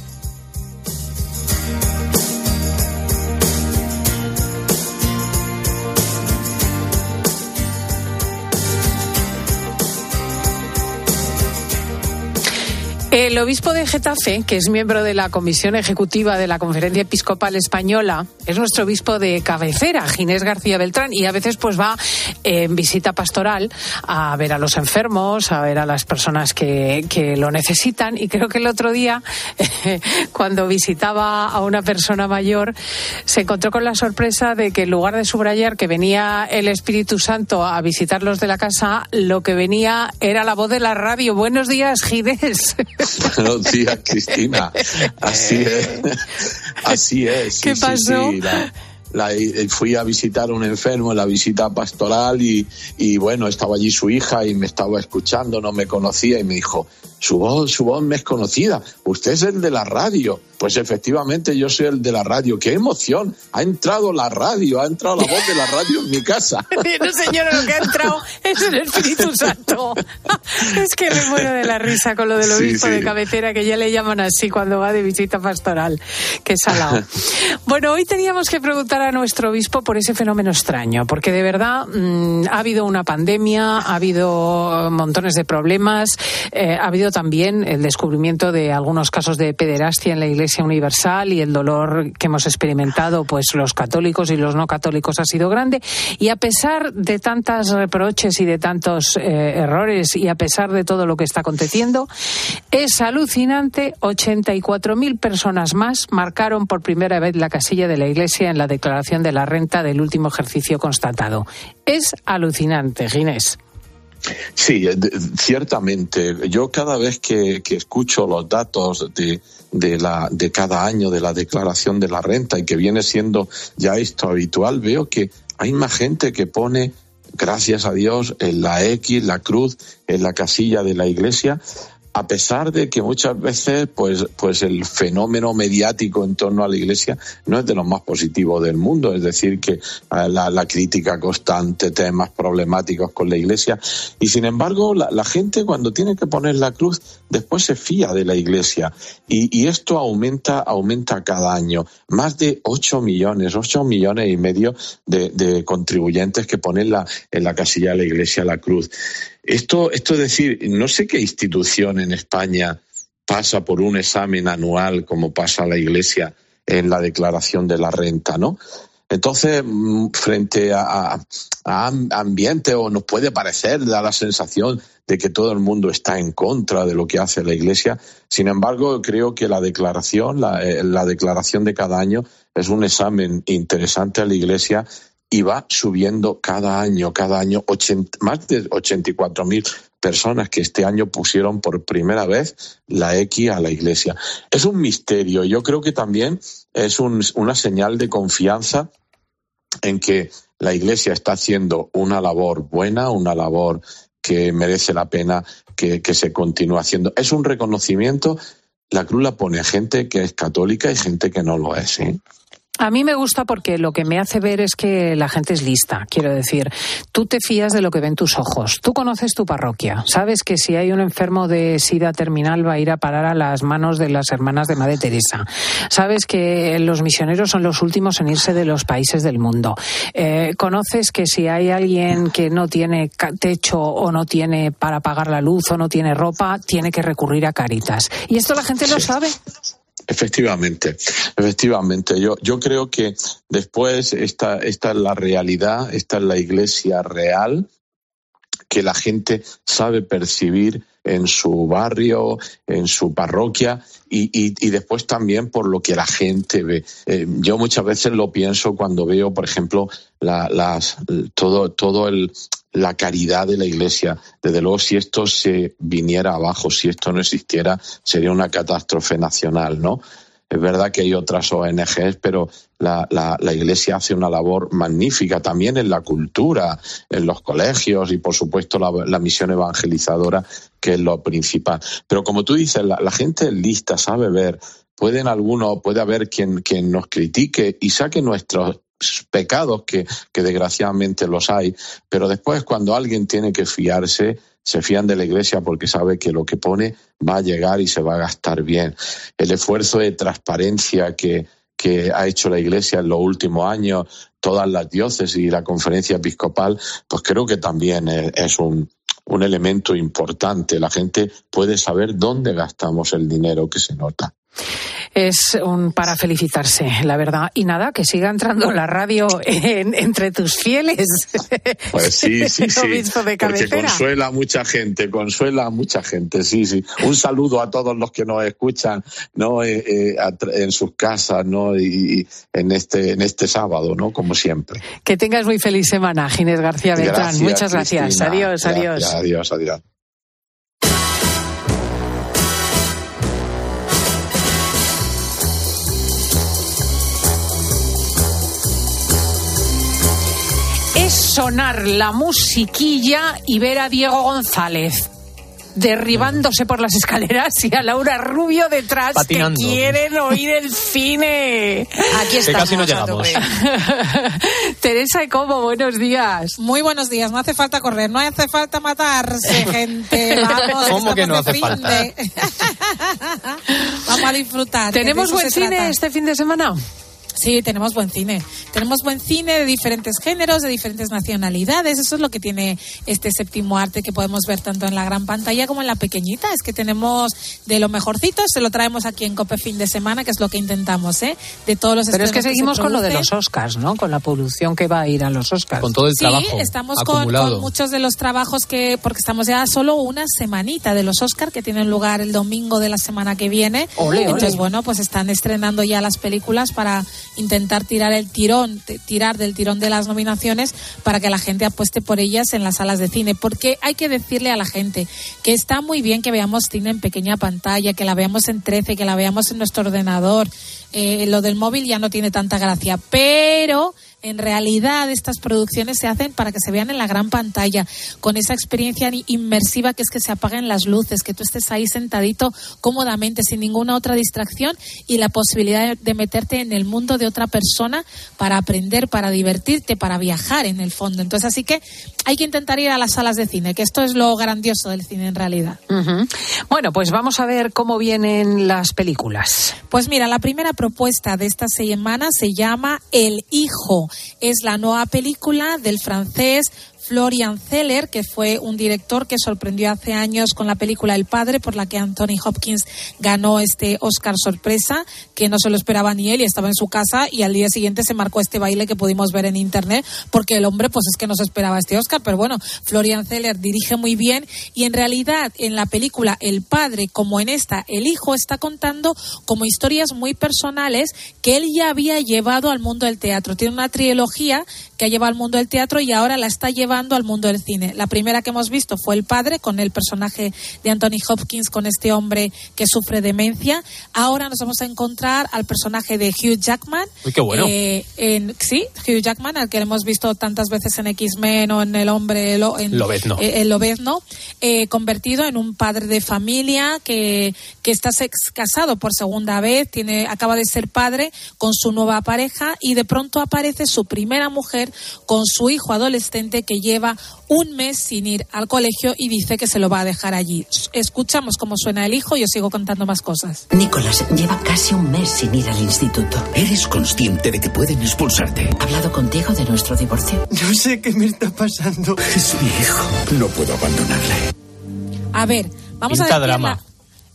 El obispo de Getafe, que es miembro de la Comisión Ejecutiva de la Conferencia Episcopal Española, es nuestro obispo de cabecera, Ginés García Beltrán, y a veces pues va en visita pastoral a ver a los enfermos, a ver a las personas que, que lo necesitan. Y creo que el otro día, cuando visitaba a una persona mayor, se encontró con la sorpresa de que en lugar de subrayar que venía el Espíritu Santo a visitarlos de la casa, lo que venía era la voz de la radio. Buenos días, Ginés. Buenos días, Cristina. Así es. Así es. ¿Qué Sí, pasó? sí, la- la- eh, fui a visitar a un enfermo en la visita pastoral y, y bueno, estaba allí su hija y me estaba escuchando, no me conocía y me dijo, su voz, su voz me es conocida, usted es el de la radio. Pues efectivamente yo soy el de la radio. ¡Qué emoción! Ha entrado la radio, ha entrado la voz de la radio en mi casa. No, señora, lo que ha entrado es el Espíritu Santo. Es que me muero de la risa con lo del Sí, obispo sí. de cabecera, que ya le llaman así cuando va de visita pastoral. Qué salado. Bueno, hoy teníamos que preguntar a nuestro obispo por ese fenómeno extraño, porque de verdad mm, ha habido una pandemia, ha habido montones de problemas, eh, ha habido también el descubrimiento de algunos casos de pederastia en la Iglesia Universal y el dolor que hemos experimentado, pues los católicos y los no católicos ha sido grande. Y a pesar de tantas reproches y de tantos eh, errores y a pesar de todo lo que está aconteciendo, es alucinante. 84.000 personas más marcaron por primera vez la casilla de la Iglesia en la declaración de la renta del último ejercicio constatado. Es alucinante, Ginés. Sí, ciertamente. Yo cada vez que, que escucho los datos de, de, la, de cada año de la declaración de la renta y que viene siendo ya esto habitual, veo que hay más gente que pone, gracias a Dios, en la X, la cruz, en la casilla de la iglesia, a pesar de que muchas veces pues, pues el fenómeno mediático en torno a la Iglesia no es de los más positivos del mundo, es decir, que eh, la, crítica constante, temas problemáticos con la Iglesia, y sin embargo la, gente cuando tiene que poner la cruz después se fía de la Iglesia, y, y esto aumenta, aumenta cada año, más de 8 millones, 8 millones y medio de, de contribuyentes que ponen la, en la casilla de la Iglesia la cruz. Esto, esto es decir, no sé qué institución en España pasa por un examen anual como pasa la Iglesia en la declaración de la renta, ¿no? Entonces, mm, frente a, a, ambiente, o nos puede parecer, da la sensación de que todo el mundo está en contra de lo que hace la Iglesia. Sin embargo, creo que la declaración, la, eh, la declaración de cada año es un examen interesante a la Iglesia y va subiendo cada año, cada año, 80, más de 84 mil personas que este año pusieron por primera vez la X a la iglesia. Es un misterio. Yo creo que también es un, una señal de confianza en que la iglesia está haciendo una labor buena, una labor que merece la pena que, que se continúe haciendo. Es un reconocimiento. La cruz la pone gente que es católica y gente que no lo es. ¿eh? A mí me gusta porque lo que me hace ver es que la gente es lista. Quiero decir, tú te fías de lo que ven tus ojos. Tú conoces tu parroquia. Sabes que si hay un enfermo de sida terminal va a ir a parar a las manos de las hermanas de Madre Teresa. Sabes que los misioneros son los últimos en irse de los países del mundo. Eh, conoces que si hay alguien que no tiene techo o no tiene para pagar la luz o no tiene ropa, tiene que recurrir a Caritas. Y esto la gente lo sabe. Efectivamente, efectivamente. Yo, yo creo que después esta, esta es la realidad, esta es la iglesia real que la gente sabe percibir en su barrio, en su parroquia y, y, después también por lo que la gente ve. Eh, yo muchas veces lo pienso cuando veo, por ejemplo, la, las, todo, todo el, la caridad de la Iglesia. Desde luego, si esto se viniera abajo, si esto no existiera, sería una catástrofe nacional, ¿no? Es verdad que hay otras ONGs, pero la, la, Iglesia hace una labor magnífica también en la cultura, en los colegios y, por supuesto, la, la misión evangelizadora, que es lo principal. Pero como tú dices, la, gente es lista, sabe ver. Pueden algunos, puede haber quien, quien nos critique y saque nuestros pecados, que, que desgraciadamente los hay, pero después cuando alguien tiene que fiarse, se fían de la Iglesia porque sabe que lo que pone va a llegar y se va a gastar bien. El esfuerzo de transparencia que, que ha hecho la Iglesia en los últimos años, todas las diócesis y la conferencia episcopal, pues creo que también es, un, un elemento importante. La gente puede saber dónde gastamos el dinero que se nota es un para felicitarse, la verdad. Y nada, que siga entrando la radio en, entre tus fieles. Pues sí, sí, sí. Porque consuela a mucha gente, consuela a mucha gente, sí, sí. Un saludo a todos los que nos escuchan, ¿no? Eh, eh, en sus casas, ¿no? Y, en este, en este sábado, ¿no? Como siempre. Que tengas muy feliz semana, Ginés García Beltrán. Muchas gracias. Cristina. Adiós, adiós. Gracias, adiós, adiós. Sonar la musiquilla y ver a Diego González derribándose por las escaleras y a Laura Rubio detrás Patinando. que quieren oír el cine. Aquí está. casi no llegamos. Teresa Ecomo, buenos días. Muy buenos días. No hace falta correr, no hace falta matarse, gente. Vamos, ¿Cómo que no hace falta? Vamos a disfrutar. ¿Tenemos buen cine trata. este fin de semana? Sí, tenemos buen cine. Tenemos buen cine de diferentes géneros, de diferentes nacionalidades. Eso es lo que tiene este séptimo arte que podemos ver tanto en la gran pantalla como en la pequeñita. Es que tenemos de lo mejorcito, se lo traemos aquí en Cope fin de semana, que es lo que intentamos, ¿eh? De todos los Pero es que seguimos que con lo de los Oscars, ¿no? Con la producción que va a ir a los Oscars. Con todo el sí, trabajo. estamos con, con, muchos de los trabajos que, porque estamos ya solo una semanita de los Oscars que tienen lugar el domingo de la semana que viene. Ole, Entonces, ole. bueno, pues están estrenando ya las películas para intentar tirar el tirón, tirar del tirón de las nominaciones para que la gente apueste por ellas en las salas de cine. Porque hay que decirle a la gente que está muy bien que veamos cine en pequeña pantalla, que la veamos en 13, que la veamos en nuestro ordenador. Eh, lo del móvil ya no tiene tanta gracia, pero en realidad estas producciones se hacen para que se vean en la gran pantalla, con esa experiencia inmersiva que es que se apaguen las luces, que tú estés ahí sentadito cómodamente, sin ninguna otra distracción y la posibilidad de meterte en el mundo de otra persona para aprender, para divertirte, para viajar en el fondo. Entonces, así que hay que intentar ir a las salas de cine, que esto es lo grandioso del cine en realidad. Bueno, pues vamos a ver cómo vienen las películas. Pues mira, la primera propuesta de esta semana se llama El Hijo. Es la nueva película del francés Florian Zeller, que fue un director que sorprendió hace años con la película El Padre, por la que Anthony Hopkins ganó este Oscar sorpresa, que no se lo esperaba ni él y estaba en su casa y al día siguiente se marcó este baile que pudimos ver en internet, porque el hombre pues es que no se esperaba este Oscar, pero bueno, Florian Zeller dirige muy bien y en realidad en la película El Padre, como en esta, el hijo está contando como historias muy personales que él ya había llevado al mundo del teatro. Tiene una trilogía que ha llevado al mundo del teatro y ahora la está llevando al mundo del cine. La primera que hemos visto fue El Padre, con el personaje de Anthony Hopkins, con este hombre que sufre demencia. Ahora nos vamos a encontrar al personaje de Hugh Jackman. Uy, qué bueno. Eh, en, sí, Hugh Jackman, al que hemos visto tantas veces en X-Men o en El Hombre lo, en, Lobezno. Eh, el Lobezno, eh, convertido en un padre de familia que, que está casado por segunda vez, tiene, acaba de ser padre con su nueva pareja y de pronto aparece su primera mujer con su hijo adolescente que lleva un mes sin ir al colegio y dice que se lo va a dejar allí. Escuchamos cómo suena el hijo y os sigo contando más cosas. Nicolás lleva casi un mes sin ir al instituto. ¿Eres consciente de que pueden expulsarte? ¿He hablado contigo de nuestro divorcio? No sé qué me está pasando. Es mi hijo. No puedo abandonarle. A ver, vamos Pinta a decir drama. la-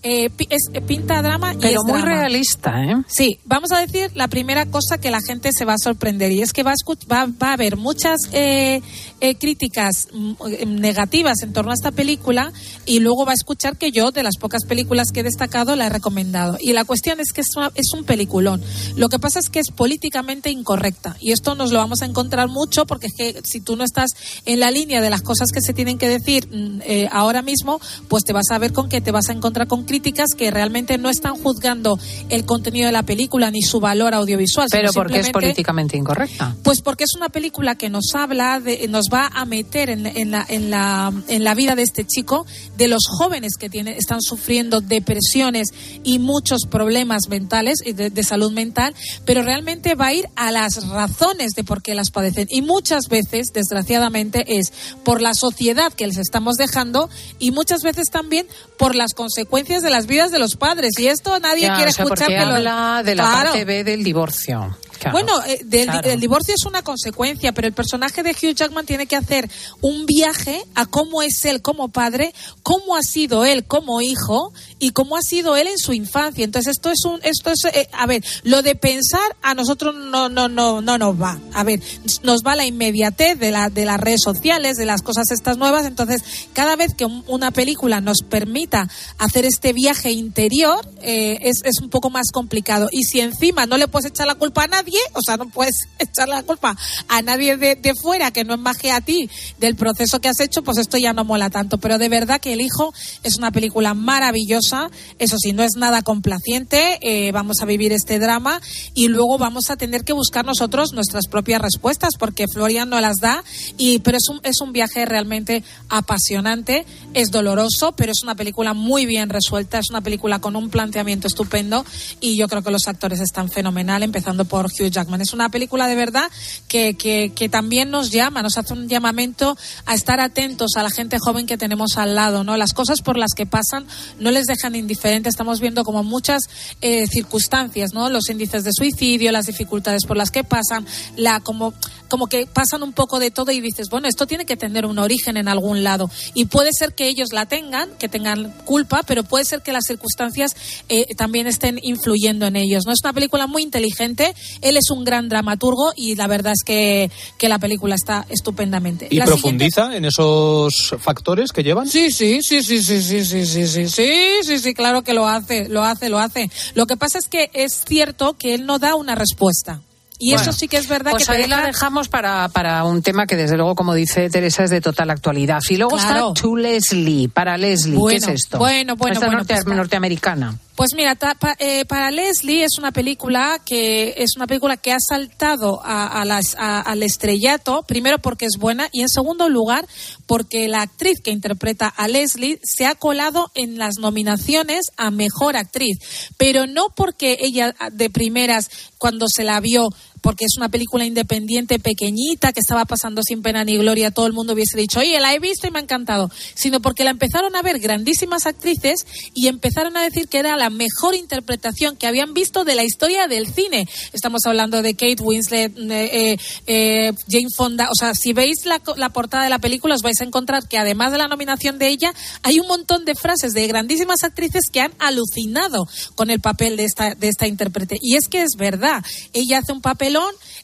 eh, es, eh, pinta drama y Pero es muy drama. realista, ¿eh? Sí, vamos a decir la primera cosa que la gente se va a sorprender y es que va a, va, va a haber muchas eh, eh, críticas mm, eh, negativas en torno a esta película y luego va a escuchar que yo, de las pocas películas que he destacado, la he recomendado. Y la cuestión es que es, una- es un peliculón. Lo que pasa es que es políticamente incorrecta y esto nos lo vamos a encontrar mucho porque es que si tú no estás en la línea de las cosas que se tienen que decir mm, eh, ahora mismo, pues te vas a ver con que te vas a encontrar con críticas que realmente no están juzgando el contenido de la película ni su valor audiovisual. Pero porque es políticamente incorrecta. pues porque es una película que nos habla, de, nos va a meter en, en la, en, la, en la vida de este chico, de los jóvenes que tiene, están sufriendo depresiones y muchos problemas mentales y de, de salud mental, pero realmente va a ir a las razones de por qué las padecen. Y muchas veces, desgraciadamente, es por la sociedad que les estamos dejando y muchas veces también por las consecuencias de las vidas de los padres. Y esto nadie Ya, quiere o sea, escuchar que lo- de la Claro. parte B del divorcio. Claro. Bueno, eh, del, Claro. el divorcio es una consecuencia, pero el personaje de Hugh Jackman tiene que hacer un viaje a cómo es él como padre, cómo ha sido él como hijo y cómo ha sido él en su infancia. Entonces esto es un, esto es, eh, a ver, lo de pensar a nosotros no, no, no, no nos va. A ver, nos va la inmediatez de la, de las redes sociales, de las cosas estas nuevas. Entonces cada vez que un- una película nos permita hacer este viaje interior eh, es, es un poco más complicado. Y si encima no le puedes echar la culpa a nadie, o sea, no puedes echar la culpa a nadie de, de fuera que no es más a ti del proceso que has hecho, pues esto ya no mola tanto. Pero de verdad que El Hijo es una película maravillosa. Eso sí, no es nada complaciente. eh, vamos a vivir este drama y luego vamos a tener que buscar nosotros nuestras propias respuestas porque Florian no las da. Y, pero es un, es un viaje realmente apasionante. Es doloroso, pero es una película muy bien resuelta. Es una película con un planteamiento estupendo y yo creo que los actores están fenomenal, empezando por Hugh Jackman. Es una película de verdad que, que, también nos llama, nos hace un llamamiento a estar atentos a la gente joven que tenemos al lado, ¿no? Las cosas por las que pasan no les dejan indiferentes. Estamos viendo como muchas eh, circunstancias, ¿no? Los índices de suicidio, las dificultades por las que pasan, la como como que pasan un poco de todo y dices, bueno, esto tiene que tener un origen en algún lado. Y puede ser que ellos la tengan, que tengan culpa, pero puede ser que las circunstancias eh, también estén influyendo en ellos. No es una película muy inteligente, él es un gran dramaturgo y la verdad es que, que la película está estupendamente. ¿Y La profundiza en esos factores que llevan? Sí, sí, sí, sí, sí, sí, sí, sí, sí, sí, sí, sí, claro que lo hace, lo hace, lo hace. Lo que pasa es que es cierto que él no da una respuesta. Y eso sí que es verdad pues que ahí la deja- dejamos para, para un tema que desde luego, como dice Teresa, es de total actualidad. Y luego Claro. está To Leslie, para Leslie, Bueno, ¿qué es esto? bueno, bueno, Esta bueno, norte- pues norteamericana. Pues mira, ta- pa- eh, para Leslie es una película que es una película que ha saltado a, a las- a- al estrellato, primero porque es buena y en segundo lugar porque la actriz que interpreta a Leslie se ha colado en las nominaciones a mejor actriz, pero no porque ella de primeras cuando se la vio porque es una película independiente pequeñita que estaba pasando sin pena ni gloria, todo el mundo hubiese dicho, oye, la he visto y me ha encantado, sino porque la empezaron a ver grandísimas actrices y empezaron a decir que era la mejor interpretación que habían visto de la historia del cine. Estamos hablando de Kate Winslet, eh, eh, Jane Fonda, o sea, si veis la, la portada de la película os vais a encontrar que además de la nominación de ella, hay un montón de frases de grandísimas actrices que han alucinado con el papel de esta, de esta intérprete. Y es que es verdad, ella hace un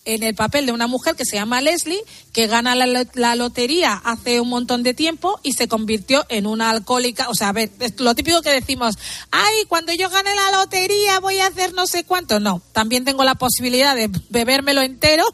en el papel de una mujer que se llama Leslie, que gana la, lo- la lotería hace un montón de tiempo y se convirtió en una alcohólica. O sea, a ver, es lo típico que decimos, ay, cuando yo gane la lotería voy a hacer no sé cuánto. No, también tengo la posibilidad de bebérmelo entero,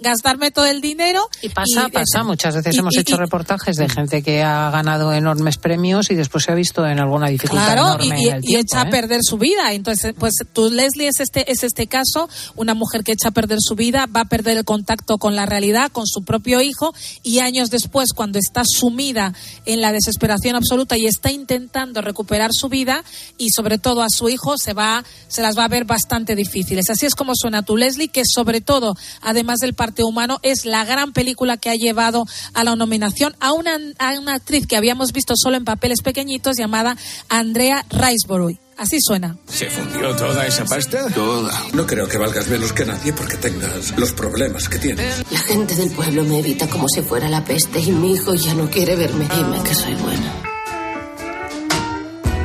gastarme todo el dinero. Y pasa, pasa. Muchas veces hemos hecho reportajes de gente que ha ganado enormes premios y después se ha visto en alguna dificultad Claro, y, enorme y- en el y tiempo, echa a ¿eh? perder su vida. Entonces, pues tú, Leslie, es este, es este caso, una mujer que echa a perder su vida, va a perder el contacto con la realidad, con su propio hijo, y años después, cuando está sumida en la desesperación absoluta y está intentando recuperar su vida, y sobre todo a su hijo, se va, se las va a ver bastante difíciles. Así es como suena tu Leslie, que sobre todo, además del parte humano, es la gran película que ha llevado a la nominación a una, a una actriz que habíamos visto solo en papeles pequeñitos llamada Andrea Riseborough. Así suena. ¿Se fundió toda esa pasta? Toda. No creo que valgas menos que nadie porque tengas los problemas que tienes. La gente del pueblo me evita como si fuera la peste y mi hijo ya no quiere verme. Dime que soy buena.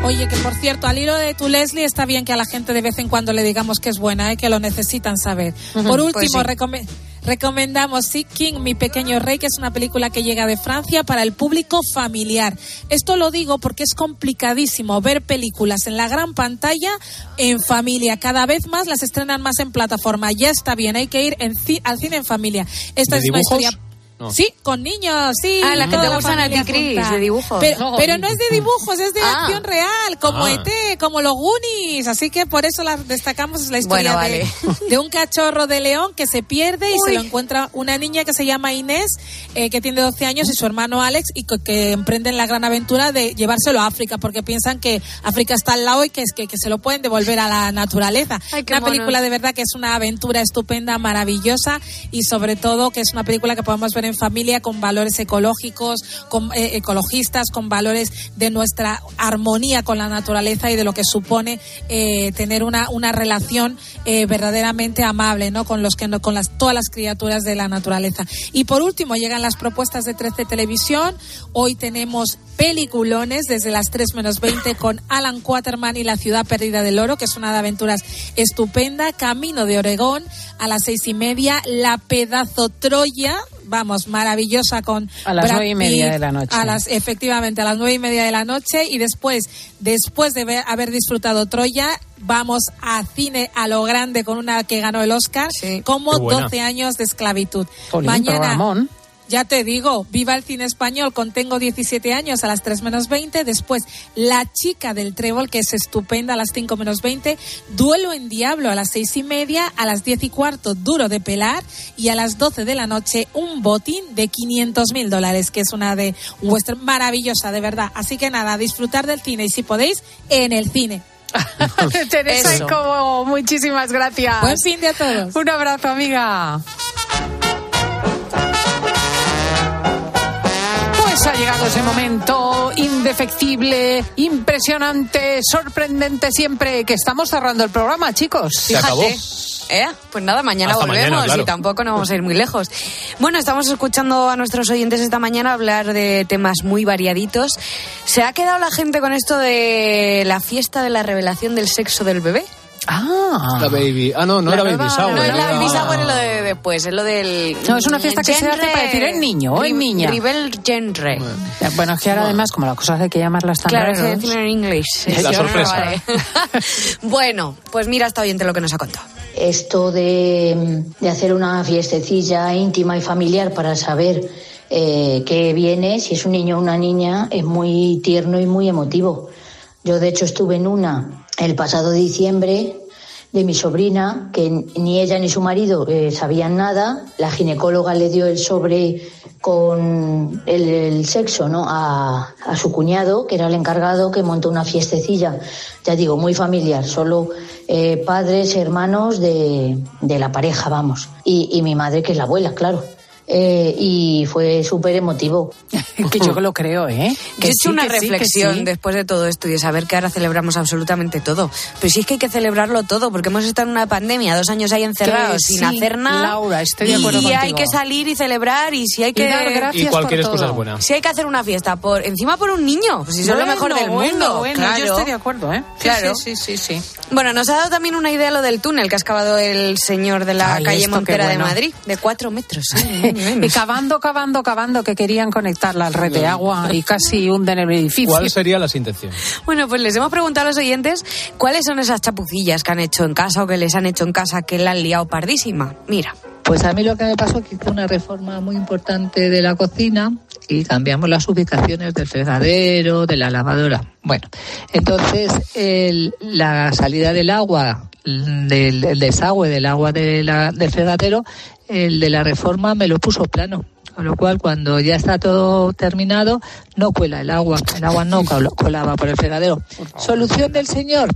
Oye, que por cierto, al hilo de tu Leslie, está bien que a la gente de vez en cuando le digamos que es buena, ¿eh? que lo necesitan saber. Por pues último, sí. Recome- recomendamos Sea King, Mi Pequeño Rey, que es una película que llega de Francia para el público familiar. Esto lo digo porque es complicadísimo ver películas en la gran pantalla en familia. Cada vez más las estrenan más en plataforma. Ya está bien, hay que ir en ci- al cine en familia. Esta ¿De es una dibujos? historia. No. Sí, con niños, sí. Ah, la que te gustan a ti, Cris, de dibujos. Pero, No. pero no es de dibujos, es de Ah. acción real, como Ah. ET, como los Goonies. Así que por eso la destacamos es la historia Bueno, de, de un cachorro de león que se pierde y se lo encuentra una niña que se llama Inés, eh, que tiene 12 años, y su hermano Alex, y que, que emprenden la gran aventura de llevárselo a África, porque piensan que África está al lado y que, es que, que se lo pueden devolver a la naturaleza. Ay, una película de verdad que es una aventura estupenda, maravillosa, y sobre todo que es una película que podemos ver en familia con valores ecológicos, con, eh, ecologistas, con valores de nuestra armonía con la naturaleza y de lo que supone eh, tener una, una relación eh, verdaderamente amable ¿no? con, los que, no- con las, todas las criaturas de la naturaleza. Y por último, llegan las propuestas de 13 Televisión. Hoy tenemos peliculones desde las 3 menos 20 con Alan Quaterman y La ciudad perdida del oro, que es una de aventuras estupenda. Camino de Oregón a las seis y media. La pedazo Troya, vamos, maravillosa con A las nueve y media de la noche. A las, efectivamente, a las nueve y media de la noche. Y después, después de ver- haber disfrutado Troya, vamos a cine a lo grande con una que ganó el Oscar, como Qué buena. 12 años de esclavitud. Jolín, Mañana. programón. Ya te digo, viva el cine español con Tengo 17 años a las 3 menos 20. Después, La chica del trébol, que es estupenda a las 5 menos 20. Duelo en Diablo a las 6 y media. A las 10 y cuarto, Duro de pelar. Y a las 12 de la noche, un botín de 500 mil dólares, que es una de western maravillosa, de verdad. Así que nada, disfrutar del cine y si podéis, en el cine. Teresa Cobo, muchísimas gracias. Buen fin de a todos. Un abrazo, amiga. Pues ha llegado ese momento indefectible, impresionante, sorprendente siempre que estamos cerrando el programa, chicos. Se acabó. ¿Eh? Pues nada, mañana Hasta volvemos mañana, claro. y tampoco nos vamos a ir muy lejos. Bueno, estamos escuchando a nuestros oyentes esta mañana hablar de temas muy variaditos. ¿Se ha quedado la gente con esto de la fiesta de la revelación del sexo del bebé? Ah. La baby. Ah, no, no La era nueva- baby shower. No es la era- baby shower, es lo de después, es lo del... No, es una fiesta que se hace para decir el niño o el niña. Rivel genre. Eh, Bueno, es que ahora además, como las cosas hay que llamarlas tan Claro, hay que raros. decirlo en inglés. La sorpresa. bueno, pues mira esta oyente lo que nos ha contado. Esto de, de hacer una fiestecilla íntima y familiar para saber eh, qué viene, si es un niño o una niña, es muy tierno y muy emotivo. Yo, de hecho, estuve en una el pasado diciembre de mi sobrina, que ni ella ni su marido eh, sabían nada. La ginecóloga le dio el sobre con el, sexo ¿no? a, su cuñado, que era el encargado, que montó una fiestecilla, ya digo, muy familiar, solo eh, padres, hermanos de, de la pareja, vamos. Y mi madre, que es la abuela, claro. Eh, y fue súper emotivo. que yo lo creo, ¿eh? Yo he hecho sí, una sí, reflexión sí. después de todo esto y de saber que ahora celebramos absolutamente todo. Pero sí es que hay que celebrarlo todo, porque hemos estado en una pandemia, dos años ahí encerrados Que sin hacer nada. Laura, estoy de acuerdo y hay contigo. que salir y celebrar y si hay que... dar gracias Y cualquier por excusa todo. es buena. Si hay que hacer una fiesta, por encima por un niño, pues si son lo Bueno, mejor del bueno, mundo. bueno, claro. yo estoy de acuerdo, ¿eh? Sí, Claro. Sí, sí, sí, sí. Bueno, nos ha dado también una idea lo del túnel que ha excavado el señor de la Ay, calle Montera de bueno. Madrid, de cuatro metros. ¿eh? Y cavando, cavando, cavando, que querían conectar la red de agua y casi hunden el edificio. ¿Cuál sería las intenciones? Bueno, pues les hemos preguntado a los oyentes cuáles son esas chapucillas que han hecho en casa o que les han hecho en casa que la han liado pardísima. Mira. Pues a mí lo que me pasó es que hice una reforma muy importante de la cocina y cambiamos las ubicaciones del fregadero, de la lavadora. Bueno, entonces el- la salida del agua, del, el desagüe del agua de la- del fregadero, el de la reforma me lo puso plano. Con lo cual, cuando ya está todo terminado, no cuela el agua. El agua no col- colaba por el fregadero. Solución del señor,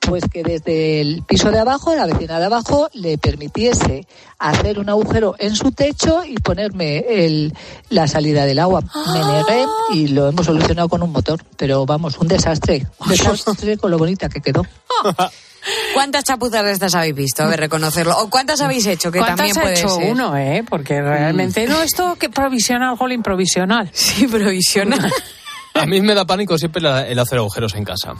pues que desde el piso de abajo, la vecina de abajo, le permitiese hacer un agujero en su techo y ponerme el, la salida del agua. Me negué y lo hemos solucionado con un motor. Pero vamos, un desastre. Un desastre con lo bonita que quedó. ¿Cuántas chapuzas de estas habéis visto? A ver, reconocerlo. ¿O cuántas habéis hecho? Que ¿Cuántas también ha hecho ser. uno, eh? Porque realmente, no, esto que provisional, gol improvisional. Sí, provisional. A mí me da pánico siempre la- el hacer agujeros en casa.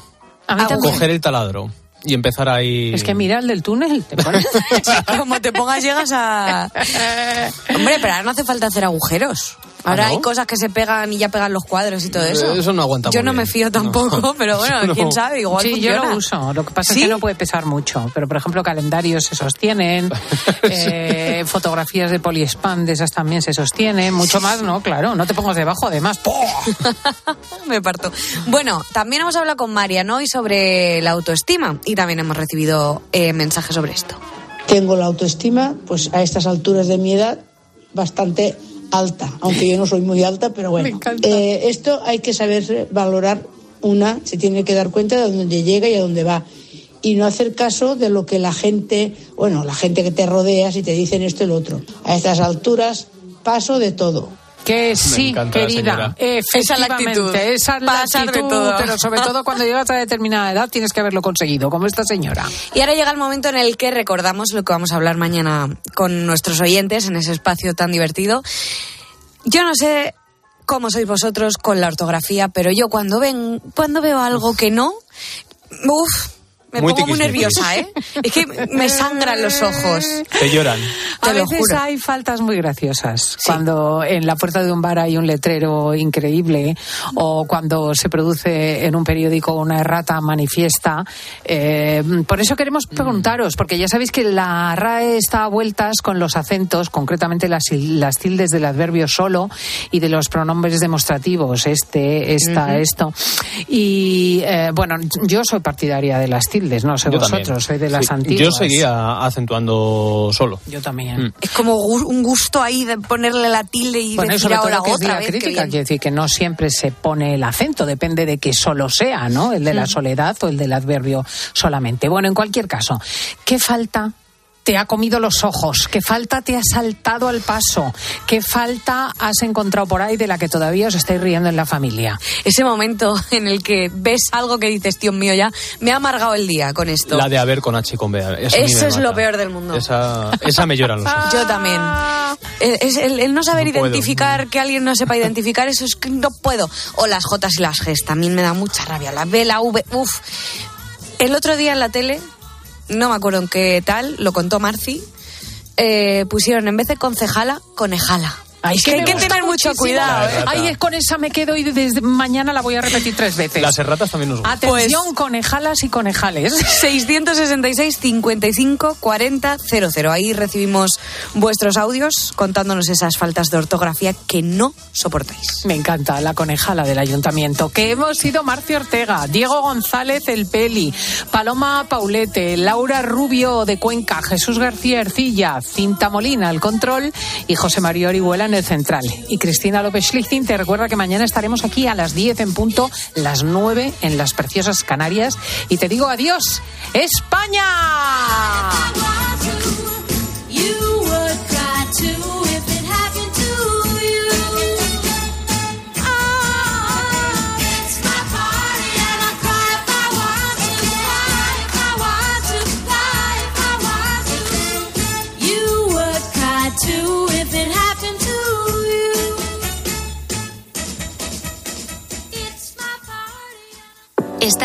A mí también. Coger el taladro y empezar ahí. Es que mira el del túnel, te pones... Como te pongas llegas a... Hombre, pero ahora no hace falta hacer agujeros. Ahora ¿Ah, no? hay cosas que se pegan y ya pegan los cuadros y todo eso. Eso no aguanta Yo no me fío tampoco, pero bueno, No. quién sabe, igual sí, yo lo uso. Lo que pasa ¿Sí? es que no puede pesar mucho. Pero, por ejemplo, calendarios se sostienen, eh, fotografías de poliespan de esas también se sostienen. Mucho más, ¿no? Claro, no te pongas debajo, además. Me parto. Bueno, también hemos hablado con María, ¿no? Y sobre la autoestima. Y también hemos recibido eh, mensajes sobre esto. Tengo la autoestima, pues a estas alturas de mi edad, bastante alta, aunque yo no soy muy alta, pero bueno. Eh, esto hay que saber valorar una, se tiene que dar cuenta de dónde llega y a dónde va. Y no hacer caso de lo que la gente, bueno, la gente que te rodea, si te dicen esto y lo otro. A estas alturas paso de todo. Que sí, querida. Efectivamente, Esa es la actitud. esa es la Pasar de actitud, todo. Pero sobre todo cuando llegas a determinada edad tienes que haberlo conseguido, como esta señora. Y ahora llega el momento en el que recordamos lo que vamos a hablar mañana con nuestros oyentes en ese espacio tan divertido. Yo no sé cómo sois vosotros con la ortografía, pero yo cuando ven, cuando veo algo que no, uff, me Muy pongo muy nerviosa, ¿eh? Es que me sangran los ojos. Te lloran. A Te lo veces juro. hay faltas muy graciosas. Cuando en la puerta de un bar hay un letrero increíble o cuando se produce en un periódico una errata manifiesta. Eh, por eso queremos preguntaros, porque ya sabéis que la RAE está a vueltas con los acentos, concretamente las, las tildes del adverbio solo y de los pronombres demostrativos, este, esta, Ujú. esto. Y eh, bueno, yo soy partidaria de las tildes, no sé Yo vosotros, también. soy de las Sí, antiguas. Yo seguía acentuando solo. Yo también. Mm. Es como un gusto ahí de ponerle la tilde y Bueno, decir ahora que es otra vez. crítica, quiere decir que no siempre se pone el acento, depende de que solo sea, ¿no? El de la Mm. soledad o el del adverbio solamente. Bueno, en cualquier caso, ¿qué falta? Te ha comido los ojos, qué falta te ha saltado al paso, qué falta has encontrado por ahí de la que todavía os estáis riendo en la familia. Ese momento en el que ves algo que dices, Dios mío, ya me ha amargado el día con esto. La de haber con H y con B. Eso, es mata. lo peor del mundo. Esa, esa me lloran los ojos. Yo también. El, es el, el no saber No puedo. identificar, que alguien no sepa identificar, eso es que no puedo. O las J y las G también me da mucha rabia. La B, la V, uff. El otro día en la tele no me acuerdo en qué tal, lo contó Marci, eh, pusieron en vez de concejala, conejala. Ay, Es que hay que tener mucho cuidado. ¿eh? Ay, es con esa me quedo y desde mañana la voy a repetir tres veces. Las erratas también nos gustan. Atención, conejalas y conejales. 666 55 40 00. Ahí recibimos vuestros audios contándonos esas faltas de ortografía que no soportáis. Me encanta la conejala del ayuntamiento. Que hemos sido Marcio Ortega, Diego González El Peli, Paloma Paulete, Laura Rubio de Cuenca, Jesús García Ercilla, Cinta Molina al control y José María Orihuela en el central. Y Cristina López Schlichting te recuerda que mañana estaremos aquí a las 10 en punto, las 9 en las preciosas Canarias. Y te digo adiós, España.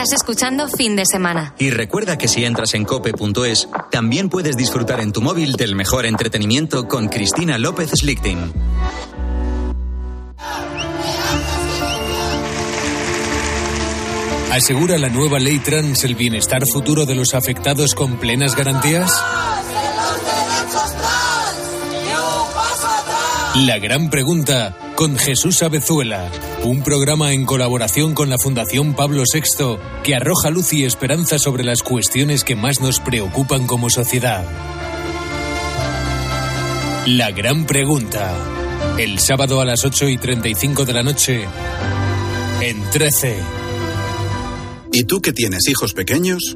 Estás escuchando Fin de Semana. Y recuerda que si entras en cope.es, también puedes disfrutar en tu móvil del mejor entretenimiento con Cristina López Slichting. ¿Asegura la nueva ley trans el bienestar futuro de los afectados con plenas garantías? La gran pregunta con Jesús Abezuela, un programa en colaboración con la Fundación Pablo VI que arroja luz y esperanza sobre las cuestiones que más nos preocupan como sociedad. La gran pregunta, el sábado a las 8 y 35 de la noche, en 13. ¿Y tú que tienes hijos pequeños?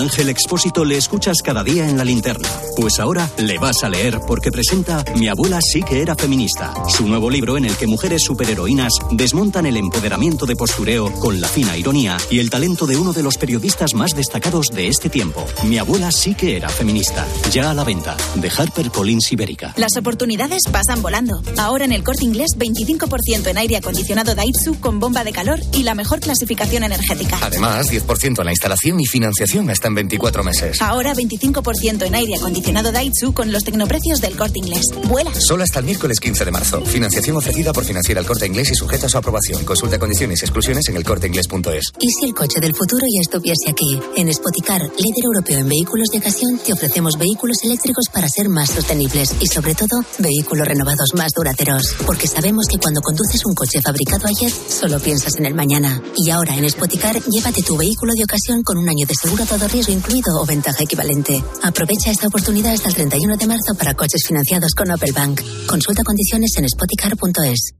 Ángel Expósito le escuchas cada día en la linterna. Pues ahora le vas a leer porque presenta Mi abuela sí que era feminista, su nuevo libro en el que mujeres superheroínas desmontan el empoderamiento de postureo con la fina ironía y el talento de uno de los periodistas más destacados de este tiempo. Mi abuela sí que era feminista. Ya a la venta, de HarperCollins Ibérica. Las oportunidades pasan volando. Ahora en el corte inglés, 25% en aire acondicionado Daitsu con bomba de calor y la mejor clasificación energética. Además, 10% en la instalación y financiación hasta en 24 meses. Ahora 25% en aire acondicionado Daitsu con los tecnoprecios del corte inglés. Vuela. Solo hasta el miércoles 15 de marzo. Financiación ofrecida por Financiera el Corte Inglés y sujeta a su aprobación. Consulta condiciones y exclusiones en elcorteinglés.es. ¿Y si el coche del futuro ya estuviese aquí? En Spoticar, líder europeo en vehículos de ocasión, te ofrecemos vehículos eléctricos para ser más sostenibles y, sobre todo, vehículos renovados más duraderos. Porque sabemos que cuando conduces un coche fabricado ayer, solo piensas en el mañana. Y ahora en Spoticar, llévate tu vehículo de ocasión con un año de seguro todo riesgo incluido o ventaja equivalente. Aprovecha esta oportunidad hasta el 31 de marzo para coches financiados con Opel Bank. Consulta condiciones en spoticar.es.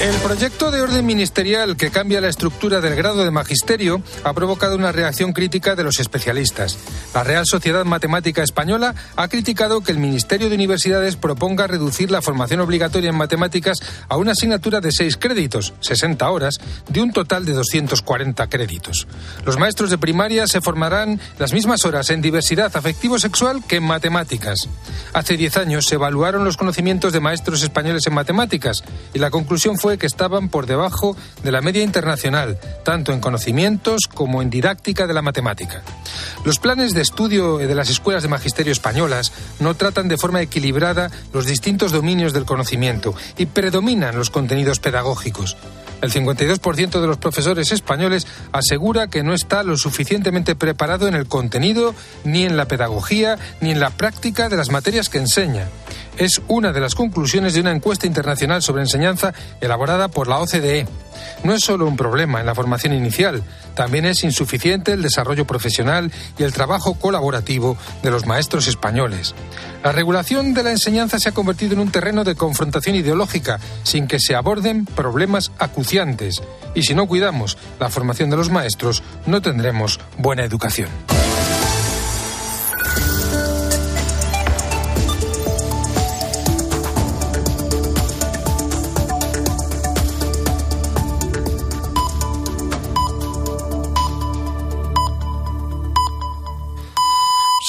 El proyecto de orden ministerial que cambia la estructura del grado de magisterio ha provocado una reacción crítica de los especialistas. La Real Sociedad Matemática Española ha criticado que el Ministerio de Universidades proponga reducir la formación obligatoria en matemáticas a una asignatura de seis créditos, 60 horas, de un total de 240 créditos. Los maestros de primaria se formarán las mismas horas en diversidad afectivo-sexual que en matemáticas. Hace 10 años se evaluaron los conocimientos de maestros españoles en matemáticas y la conclusión que estaban por debajo de la media internacional, tanto en conocimientos como en didáctica de la matemática. Los planes de estudio de las escuelas de magisterio españolas no tratan de forma equilibrada los distintos dominios del conocimiento y predominan los contenidos pedagógicos. El 52% de los profesores españoles asegura que no está lo suficientemente preparado en el contenido, ni en la pedagogía, ni en la práctica de las materias que enseña es una de las conclusiones de una encuesta internacional sobre enseñanza elaborada por la OCDE. No es solo un problema en la formación inicial, también es insuficiente el desarrollo profesional y el trabajo colaborativo de los maestros españoles. La regulación de la enseñanza se ha convertido en un terreno de confrontación ideológica, sin que se aborden problemas acuciantes. Y si no cuidamos la formación de los maestros, no tendremos buena educación.